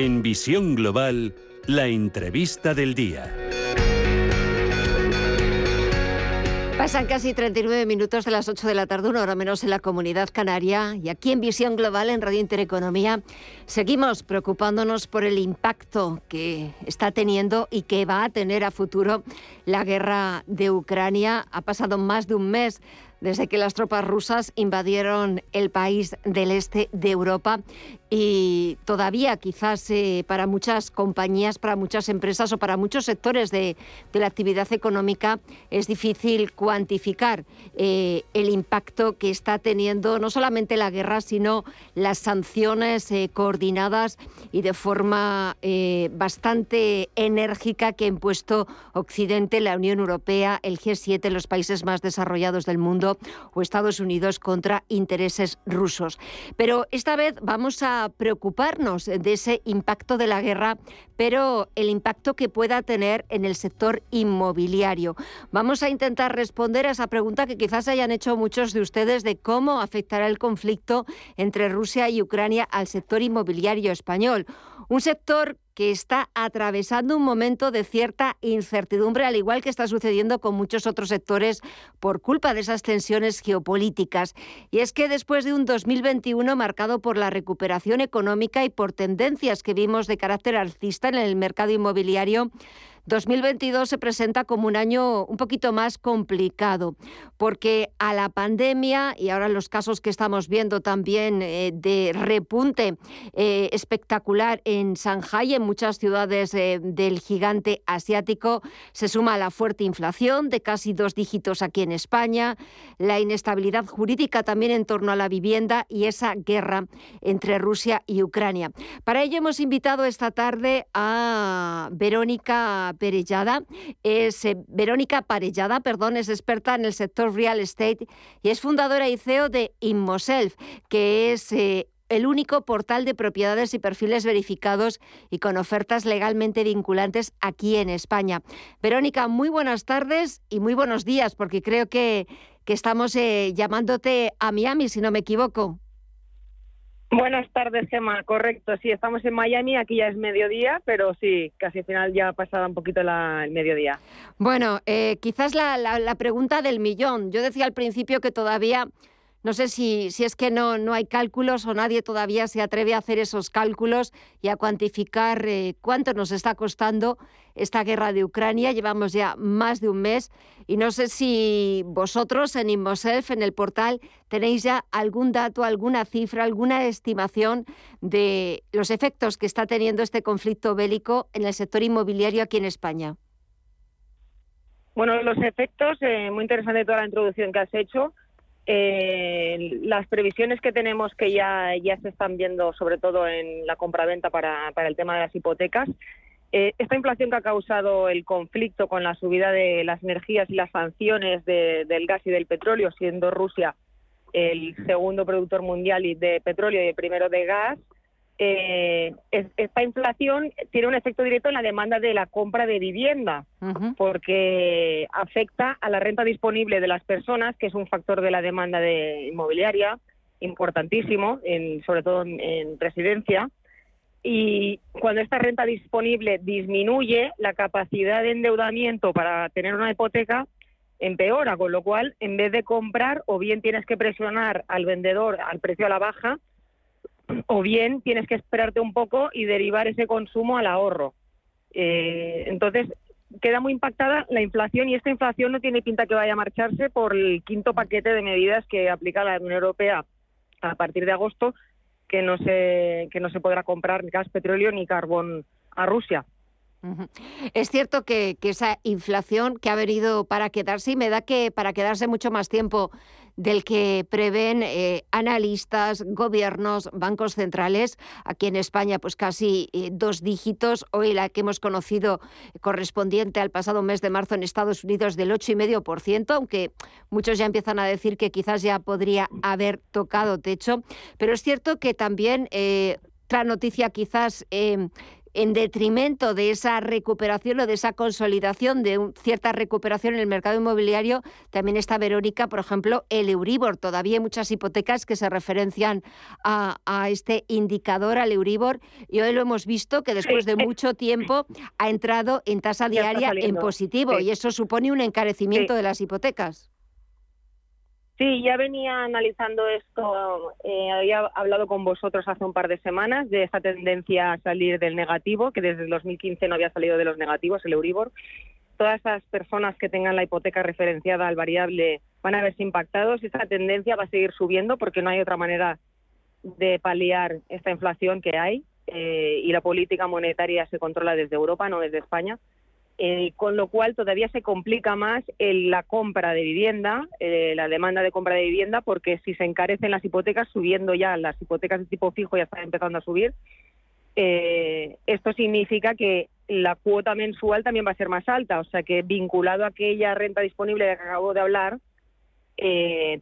En Visión Global, La entrevista del día. Pasan casi 39 minutos de las 8 de la tarde, una hora menos en la comunidad canaria. Y aquí en Visión Global, en Radio Intereconomía, seguimos preocupándonos por el impacto que está teniendo y que va a tener a futuro la guerra de Ucrania. Ha pasado más de un mes desde que las tropas rusas invadieron el país del este de Europa y todavía quizás eh, para muchas compañías, para muchas empresas o para muchos sectores de, la actividad económica es difícil cuantificar eh, el impacto que está teniendo no solamente la guerra, sino las sanciones eh, coordinadas y de forma bastante enérgica que ha impuesto Occidente, la Unión Europea, el G7, los países más desarrollados del mundo o Estados Unidos contra intereses rusos. Pero esta vez vamos a preocuparnos de ese impacto de la guerra, pero el impacto que pueda tener en el sector inmobiliario. Vamos a intentar responder a esa pregunta que quizás hayan hecho muchos de ustedes de cómo afectará el conflicto entre Rusia y Ucrania al sector inmobiliario español. Un sector que está atravesando un momento de cierta incertidumbre, al igual que está sucediendo con muchos otros sectores por culpa de esas tensiones geopolíticas. Y es que después de un 2021 marcado por la recuperación económica y por tendencias que vimos de carácter alcista en el mercado inmobiliario, 2022 se presenta como un año un poquito más complicado, porque a la pandemia y ahora los casos que estamos viendo también eh, de repunte eh, espectacular en Shanghai, en muchas ciudades eh, del gigante asiático, se suma la fuerte inflación de casi dos dígitos aquí en España, la inestabilidad jurídica también en torno a la vivienda y esa guerra entre Rusia y Ucrania. Para ello hemos invitado esta tarde a Verónica Es eh, Verónica Parellada, perdón, es experta en el sector real estate y es fundadora y CEO de Inmoself, que es eh, el único portal de propiedades y perfiles verificados y con ofertas legalmente vinculantes aquí en España. Verónica, muy buenas tardes y muy buenos días, porque creo que, que estamos eh, llamándote a Miami, si no me equivoco. Buenas tardes, Gemma. Correcto, sí, estamos en Miami, aquí ya es mediodía, pero sí, casi al final ya ha pasado un poquito el mediodía. Bueno, eh, quizás la, la, pregunta del millón. Yo decía al principio que todavía no sé si, si es que no, no hay cálculos o nadie todavía se atreve a hacer esos cálculos y a cuantificar eh, cuánto nos está costando esta guerra de Ucrania. Llevamos ya más de un mes y no sé si vosotros en Inmoself, en el portal, tenéis ya algún dato, alguna cifra, alguna estimación de los efectos que está teniendo este conflicto bélico en el sector inmobiliario aquí en España. Bueno, los efectos, eh, muy interesante toda la introducción que has hecho. Eh, las previsiones que tenemos que ya, ya se están viendo, sobre todo en la compraventa para, para el tema de las hipotecas, eh, esta inflación que ha causado el conflicto con la subida de las energías y las sanciones del gas y del petróleo, siendo Rusia el segundo productor mundial de petróleo y el primero de gas, eh, esta inflación tiene un efecto directo en la demanda de la compra de vivienda, porque afecta a la renta disponible de las personas, que es un factor de la demanda de inmobiliaria importantísimo, en, sobre todo en, residencia. Y cuando esta renta disponible disminuye, la capacidad de endeudamiento para tener una hipoteca empeora, con lo cual, en vez de comprar, o bien tienes que presionar al vendedor al precio a la baja, o bien tienes que esperarte un poco y derivar ese consumo al ahorro. Eh, entonces, queda muy impactada la inflación y esta inflación no tiene pinta que vaya a marcharse por el quinto paquete de medidas que aplica la Unión Europea a partir de agosto, que no se, que no se podrá comprar ni gas, petróleo ni carbón a Rusia. Es cierto que, que, esa inflación que ha venido para quedarse y me da que para quedarse mucho más tiempo del que prevén eh, analistas, gobiernos, bancos centrales. Aquí en España, pues casi eh, dos dígitos. Hoy la que hemos conocido correspondiente al pasado mes de marzo en Estados Unidos del 8,5%, aunque muchos ya empiezan a decir que quizás ya podría haber tocado techo. Pero es cierto que también... Eh, otra noticia quizás en detrimento de esa recuperación o de esa consolidación de cierta recuperación en el mercado inmobiliario, también está Verónica, por ejemplo, el Euribor. Todavía hay muchas hipotecas que se referencian a, este indicador, al Euribor, y hoy lo hemos visto que después de mucho tiempo ha entrado en tasa diaria en positivo y eso supone un encarecimiento de las hipotecas. Sí, ya venía analizando esto, eh, había hablado con vosotros hace un par de semanas de esa tendencia a salir del negativo, que desde el 2015 no había salido de los negativos, el Euribor. Todas esas personas que tengan la hipoteca referenciada al variable van a verse impactados y esa tendencia va a seguir subiendo porque no hay otra manera de paliar esta inflación que hay eh, y la política monetaria se controla desde Europa, no desde España. Eh, con lo cual todavía se complica más la compra de vivienda, eh, la demanda de compra de vivienda, porque si se encarecen las hipotecas, subiendo ya las hipotecas de tipo fijo ya están empezando a subir, eh, esto significa que la cuota mensual también va a ser más alta, o sea que vinculado a aquella renta disponible de que acabo de hablar,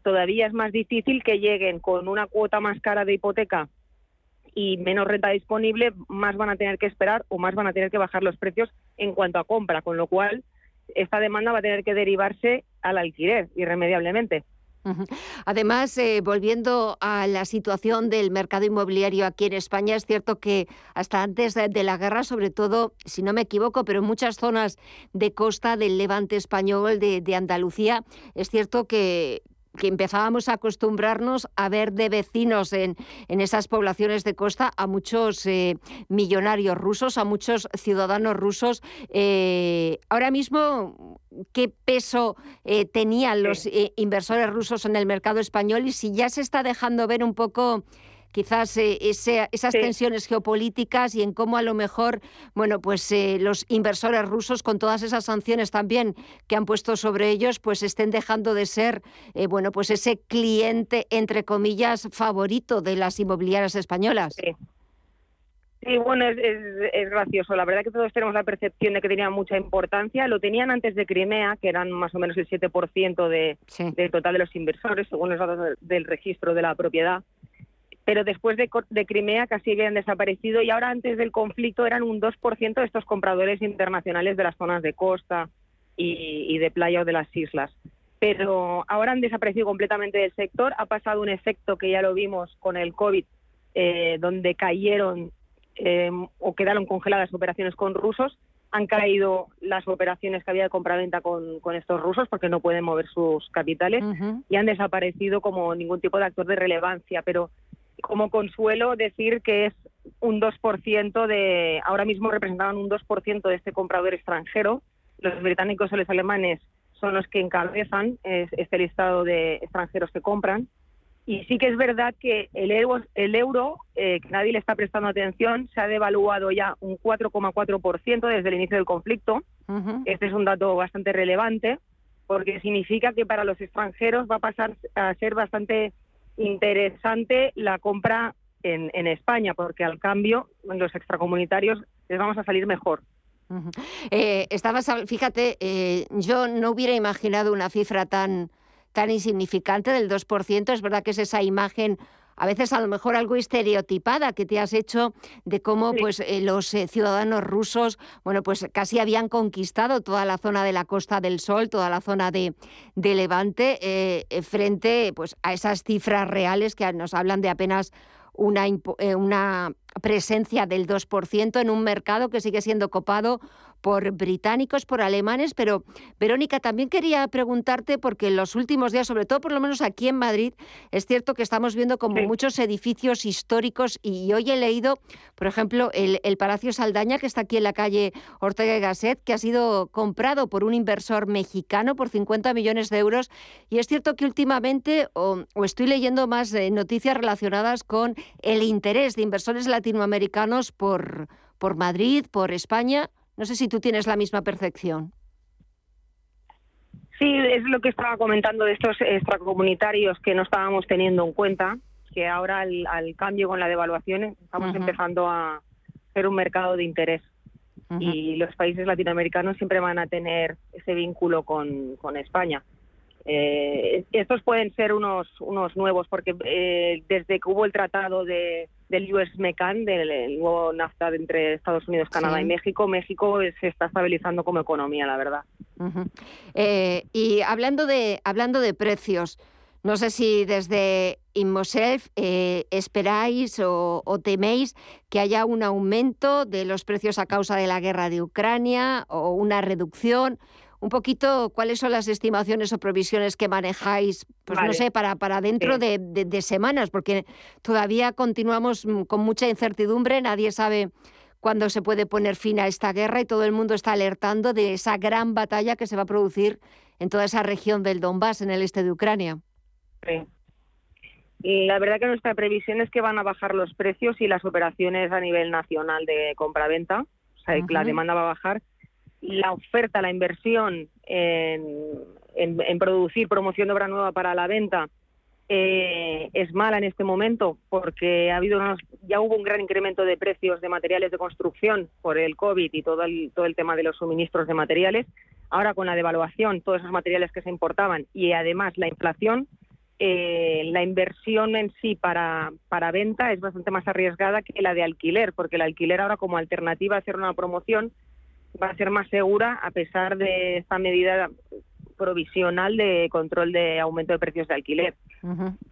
todavía es más difícil que lleguen con una cuota más cara de hipoteca y menos renta disponible, más van a tener que esperar o más van a tener que bajar los precios en cuanto a compra, con lo cual esta demanda va a tener que derivarse al alquiler irremediablemente. Además, eh, volviendo a la situación del mercado inmobiliario aquí en España, es cierto que hasta antes de, la guerra, sobre todo, si no me equivoco, pero en muchas zonas de costa del levante español, de Andalucía, es cierto que, que empezábamos a acostumbrarnos a ver de vecinos en, en esas poblaciones de costa a muchos eh, millonarios rusos, a muchos ciudadanos rusos. Eh, ahora mismo, ¿qué peso eh, tenían los inversores rusos en el mercado español y si ya se está dejando ver un poco quizás eh, esas tensiones geopolíticas y en cómo a lo mejor, bueno, pues eh, los inversores rusos con todas esas sanciones también que han puesto sobre ellos, pues estén dejando de ser, eh, bueno, pues ese cliente, entre comillas, favorito de las inmobiliarias españolas. Sí. bueno, es, gracioso. La verdad que todos tenemos la percepción de que tenía mucha importancia. Lo tenían antes de Crimea, que eran más o menos el 7% de, del total de los inversores, según los datos del registro de la propiedad pero después de, Crimea casi habían desaparecido y ahora antes del conflicto eran un 2% de estos compradores internacionales de las zonas de costa y, de playa o de las islas. Pero ahora han desaparecido completamente del sector. Ha pasado un efecto que ya lo vimos con el COVID, eh, donde cayeron eh, o quedaron congeladas operaciones con rusos. Han caído las operaciones que había de compraventa con, con estos rusos porque no pueden mover sus capitales y han desaparecido como ningún tipo de actor de relevancia. Pero como consuelo decir que es un 2% de, ahora mismo representaban un 2% de este comprador extranjero. Los británicos o los alemanes son los que encabezan este listado de extranjeros que compran. Y sí que es verdad que el euro, el euro eh, que nadie le está prestando atención, se ha devaluado ya un 4,4% desde el inicio del conflicto. Este es un dato bastante relevante porque significa que para los extranjeros va a pasar a ser bastante interesante la compra en, en España, porque al cambio, los extracomunitarios les vamos a salir mejor. Eh, estabas, fíjate, eh, yo no hubiera imaginado una cifra tan, tan insignificante del 2%. Es verdad que es esa imagen a veces a lo mejor algo estereotipada que te has hecho de cómo pues eh, los eh, ciudadanos rusos, bueno, pues casi habían conquistado toda la zona de la Costa del Sol, toda la zona de, de Levante, eh, frente pues a esas cifras reales que nos hablan de apenas una, una presencia del 2% en un mercado que sigue siendo copado por británicos, por alemanes, pero Verónica, también quería preguntarte, porque en los últimos días, sobre todo por lo menos aquí en Madrid, es cierto que estamos viendo como muchos edificios históricos y hoy he leído, por ejemplo, el, Palacio Saldaña, que está aquí en la calle Ortega y Gasset, que ha sido comprado por un inversor mexicano por 50 millones de euros. Y es cierto que últimamente, o, estoy leyendo más eh, noticias relacionadas con el interés de inversores latinoamericanos por, por Madrid, por España. No sé si tú tienes la misma percepción. Sí, es lo que estaba comentando de estos extracomunitarios que no estábamos teniendo en cuenta, que ahora al, cambio con la devaluación estamos empezando a ser un mercado de interés. Y los países latinoamericanos siempre van a tener ese vínculo con, España. Eh, estos pueden ser unos, unos nuevos, porque eh, desde que hubo el tratado de, del US MECAN, del nuevo NAFTA entre Estados Unidos, Canadá y México. México se está estabilizando como economía, la verdad. Eh, y hablando de, hablando de precios, no sé si desde Inmoself eh, esperáis o, teméis que haya un aumento de los precios a causa de la guerra de Ucrania o una reducción. Un poquito, ¿cuáles son las estimaciones o provisiones que manejáis, pues no sé, para, para dentro de, semanas? Porque todavía continuamos mm, con mucha incertidumbre, nadie sabe cuándo se puede poner fin a esta guerra y todo el mundo está alertando de esa gran batalla que se va a producir en toda esa región del Donbass, en el este de Ucrania. Y la verdad que nuestra previsión es que van a bajar los precios y las operaciones a nivel nacional de compra-venta. O sea, que la demanda va a bajar. La oferta, la inversión en, producir promoción de obra nueva para la venta eh, es mala en este momento porque ha habido ya hubo un gran incremento de precios de materiales de construcción por el COVID y todo el, todo el tema de los suministros de materiales. Ahora con la devaluación, todos esos materiales que se importaban y además la inflación, eh, la inversión en sí para, para venta es bastante más arriesgada que la de alquiler, porque el alquiler ahora como alternativa a hacer una promoción va a ser más segura a pesar de esta medida provisional de control de aumento de precios de alquiler.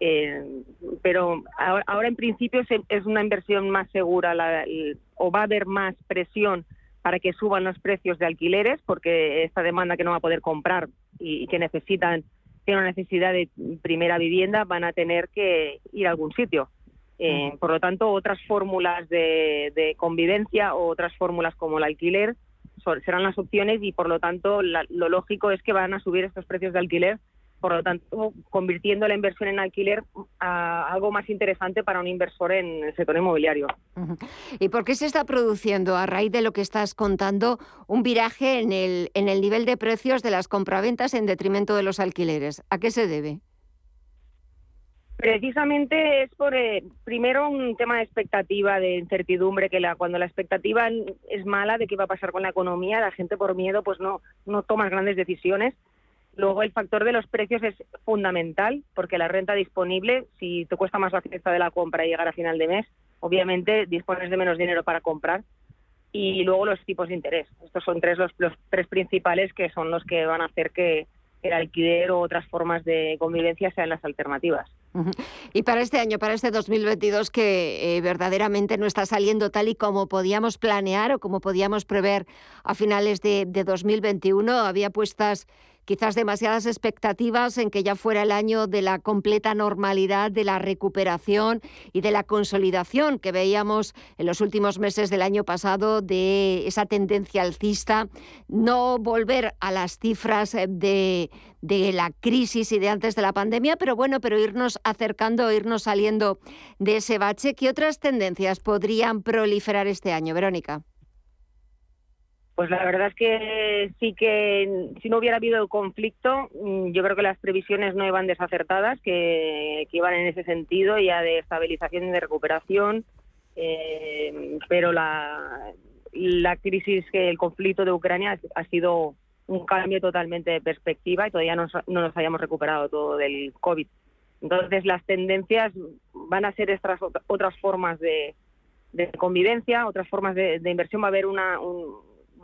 Eh, pero ahora, en principio es, una inversión más segura o va a haber más presión para que suban los precios de alquileres porque esta demanda que no va a poder comprar y que necesitan tienen una necesidad de primera vivienda van a tener que ir a algún sitio. Eh, por lo tanto, otras fórmulas de, convivencia o otras fórmulas como el alquiler serán las opciones y, por lo tanto, lo lógico es que van a subir estos precios de alquiler por lo tanto, convirtiendo la inversión en alquiler a algo más interesante para un inversor en el sector inmobiliario. ¿Y por qué se está produciendo, a raíz de lo que estás contando, un viraje en el, en el nivel de precios de las compraventas en detrimento de los alquileres? ¿A qué se debe? Precisamente es por, eh, primero, un tema de expectativa, de incertidumbre, que la, cuando la expectativa es mala de qué va a pasar con la economía, la gente por miedo pues no, no toma grandes decisiones Luego el factor de los precios es fundamental porque la renta disponible, si te cuesta más la fiesta de la compra y llegar a final de mes, obviamente dispones de menos dinero para comprar. Y luego los tipos de interés. Estos son tres los, tres principales que son los que van a hacer que el alquiler o otras formas de convivencia sean las alternativas. Y para este año, para este 2022, que eh, verdaderamente no está saliendo tal y como podíamos planear o como podíamos prever a finales de, de 2021, había puestas quizás demasiadas expectativas en que ya fuera el año de la completa normalidad, de la recuperación y de la consolidación que veíamos en los últimos meses del año pasado de esa tendencia alcista, no volver a las cifras eh, de, la crisis y de antes de la pandemia, pero bueno, pero irnos acercando, irnos saliendo de ese bache. ¿Qué otras tendencias podrían proliferar este año, Verónica? Pues la verdad es que sí que si no hubiera habido conflicto, mm, yo creo que las previsiones no iban desacertadas, que, iban en ese sentido ya de estabilización y de recuperación, eh, pero la, la crisis, que el conflicto de Ucrania ha sido un cambio totalmente de perspectiva y todavía no, nos hayamos recuperado todo del COVID. Entonces las tendencias van a ser estas otras formas de, convivencia, otras formas de, inversión. Va a haber una,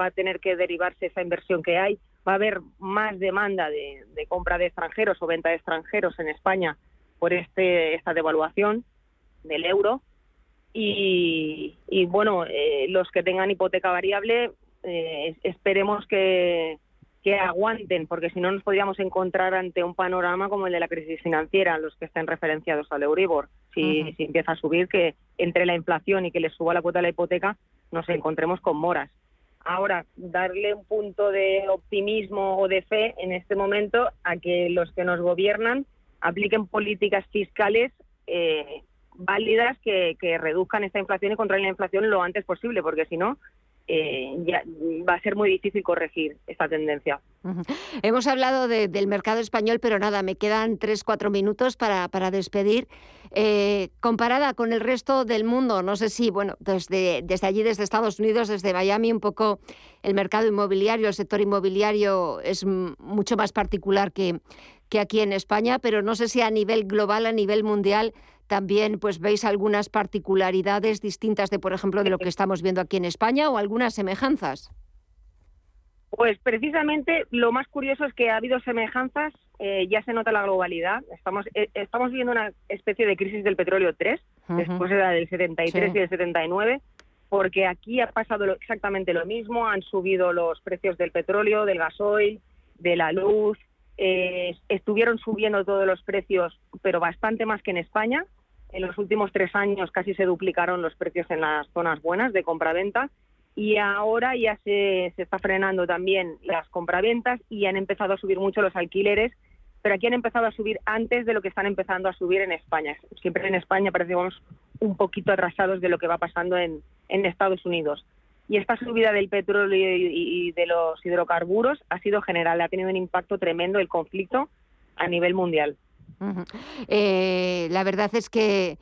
va a tener que derivarse esa inversión que hay, va a haber más demanda de, compra de extranjeros o venta de extranjeros en España por este esta devaluación del euro. Y, bueno eh, los que tengan hipoteca variable eh, esperemos que, que aguanten porque si no nos podríamos encontrar ante un panorama como el de la crisis financiera los que estén referenciados al Euribor. Si, si empieza a subir que entre la inflación y que les suba la cuota de la hipoteca nos encontremos con moras Ahora, darle un punto de optimismo o de fe en este momento a que los que nos gobiernan apliquen políticas fiscales eh, válidas que, que reduzcan esta inflación y controlen la inflación lo antes posible, porque si no, eh, ya va a ser muy difícil corregir esta tendencia. Hemos hablado del mercado español, pero nada, me quedan tres, cuatro minutos para, para despedir. Eh, comparada con el resto del mundo, no sé si, bueno, desde, desde allí, desde Estados Unidos, desde Miami, un poco el mercado inmobiliario, el sector inmobiliario es mucho más particular que, que aquí en España, pero no sé si a nivel global, a nivel mundial, también pues veis algunas particularidades distintas de, por ejemplo, de lo que estamos viendo aquí en España o algunas semejanzas. Pues precisamente lo más curioso es que ha habido semejanzas, eh, ya se nota la globalidad. Estamos, eh, estamos viviendo una especie de crisis del petróleo 3, después de la del 73 y del 79, porque aquí ha pasado exactamente lo mismo, han subido los precios del petróleo, del gasoil, de la luz, eh, estuvieron subiendo todos los precios, pero bastante más que en España. En los últimos tres años casi se duplicaron los precios en las zonas buenas de compra-venta y ahora ya se, se está frenando también las compraventas y han empezado a subir mucho los alquileres, pero aquí han empezado a subir antes de lo que están empezando a subir en España. Siempre en España parecemos un poquito atrasados de lo que va pasando en Estados Unidos. Y esta subida del petróleo y, de los hidrocarburos ha sido general, ha tenido un impacto tremendo el conflicto a nivel mundial. Eh, la verdad es que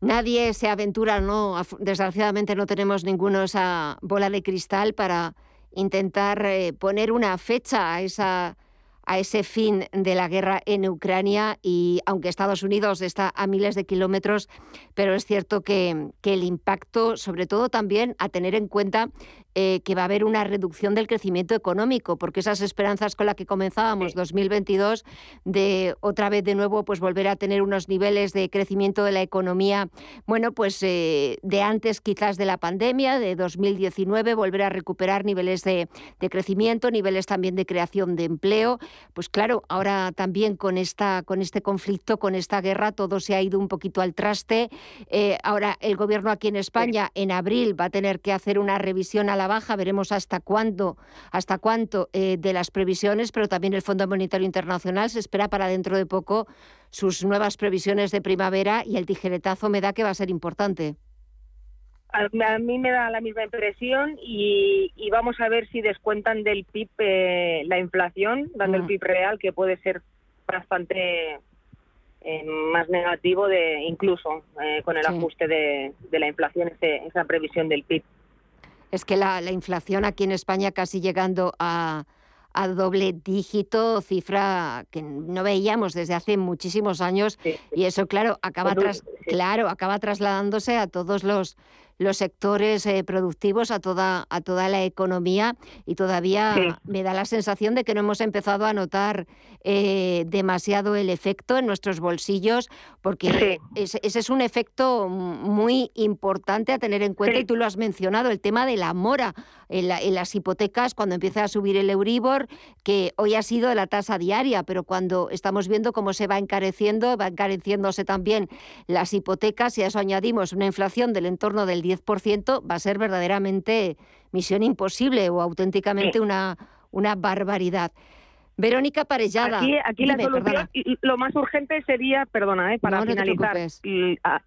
nadie se aventura, ¿no? Desgraciadamente no tenemos ninguno esa bola de cristal para intentar eh, poner una fecha a esa a ese fin de la guerra en Ucrania y aunque Estados Unidos está a miles de kilómetros, pero es cierto que, que el impacto, sobre todo también a tener en cuenta eh, que va a haber una reducción del crecimiento económico, porque esas esperanzas con las que comenzábamos 2022 de otra vez de nuevo pues volver a tener unos niveles de crecimiento de la economía, bueno, pues eh, de antes quizás de la pandemia, de 2019, volver a recuperar niveles de, crecimiento, niveles también de creación de empleo, pues claro, ahora también con esta con este conflicto, con esta guerra, todo se ha ido un poquito al traste. Eh, ahora el gobierno aquí en España en abril va a tener que hacer una revisión a la baja, veremos hasta cuándo, hasta cuánto eh, de las previsiones, pero también el Fondo Monetario Internacional se espera para dentro de poco sus nuevas previsiones de primavera y el tijeretazo me da que va a ser importante. A, mí me da la misma impresión y, vamos a ver si descuentan del PIB eh, la inflación, dando el mm. PIB real, que puede ser bastante eh, más negativo de incluso con el ajuste de, la inflación, esa previsión del PIB. Es que la, inflación aquí en España casi llegando a, doble dígito, cifra que no veíamos desde hace muchísimos años y eso claro acaba tras, claro acaba trasladándose a todos los los sectores eh, productivos, a toda, a toda la economía y todavía me da la sensación de que no hemos empezado a notar eh, demasiado el efecto en nuestros bolsillos, porque ese, es un efecto muy importante a tener en cuenta y tú lo has mencionado, el tema de la mora en, las hipotecas cuando empieza a subir el Euribor, que hoy ha sido la tasa diaria, pero cuando estamos viendo cómo se va encareciendo, va encareciéndose también las hipotecas y a eso añadimos una inflación del entorno del 10%, va a ser verdaderamente misión imposible o auténticamente una, una barbaridad. Verónica Parellada. Aquí, aquí la solución, lo más urgente sería, perdona, eh, para finalizar,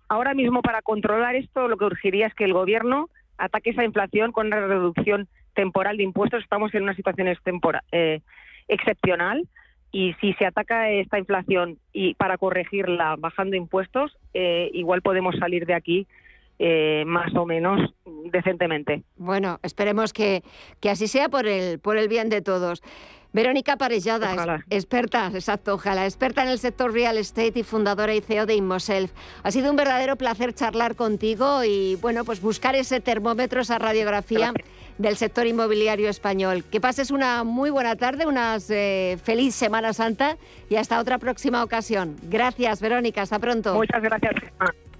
ahora mismo para controlar esto, lo que urgiría es que el gobierno ataque esa inflación con una reducción temporal de impuestos. Estamos en una situación eh, excepcional y si se ataca esta inflación y para corregirla bajando impuestos, eh, igual podemos salir de aquí eh, más o menos decentemente. Bueno, esperemos que, que así sea por el, por el bien de todos. Verónica Parellada, experta, exacto, ojalá, experta en el sector real estate y fundadora y CEO de Inmoself. Ha sido un verdadero placer charlar contigo y, bueno, pues buscar ese termómetro, esa radiografía del sector inmobiliario español. Que pases una muy buena tarde, una eh, feliz Semana Santa y hasta otra próxima ocasión. Gracias, Verónica, hasta pronto. Muchas gracias.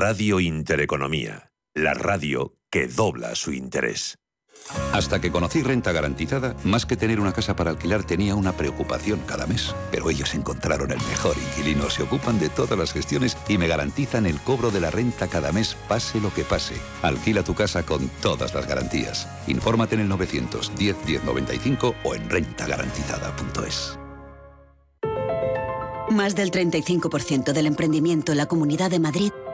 Radio Intereconomía, la radio que dobla su interés. Hasta que conocí Renta Garantizada, más que tener una casa para alquilar tenía una preocupación cada mes. Pero ellos encontraron el mejor inquilino, se ocupan de todas las gestiones y me garantizan el cobro de la renta cada mes, pase lo que pase. Alquila tu casa con todas las garantías. Infórmate en el 910 1095 o en rentagarantizada.es. Más del 35% del emprendimiento en la Comunidad de Madrid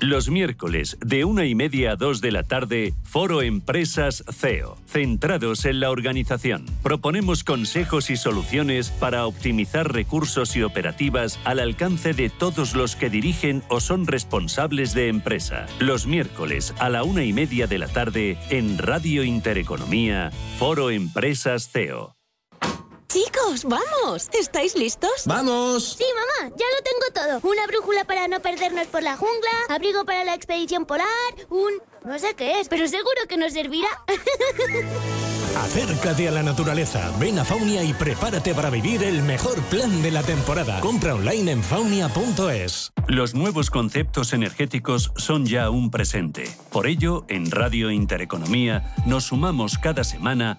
Los miércoles de una y media a dos de la tarde, Foro Empresas CEO, centrados en la organización. Proponemos consejos y soluciones para optimizar recursos y operativas al alcance de todos los que dirigen o son responsables de empresa. Los miércoles a la una y media de la tarde en Radio Intereconomía, Foro Empresas CEO. Chicos, vamos. ¿Estáis listos? ¡Vamos! Sí, mamá, ya lo tengo todo. Una brújula para no perdernos por la jungla, abrigo para la expedición polar, un... no sé qué es, pero seguro que nos servirá. [laughs] Acércate a la naturaleza, ven a Faunia y prepárate para vivir el mejor plan de la temporada. Compra online en faunia.es. Los nuevos conceptos energéticos son ya un presente. Por ello, en Radio Intereconomía nos sumamos cada semana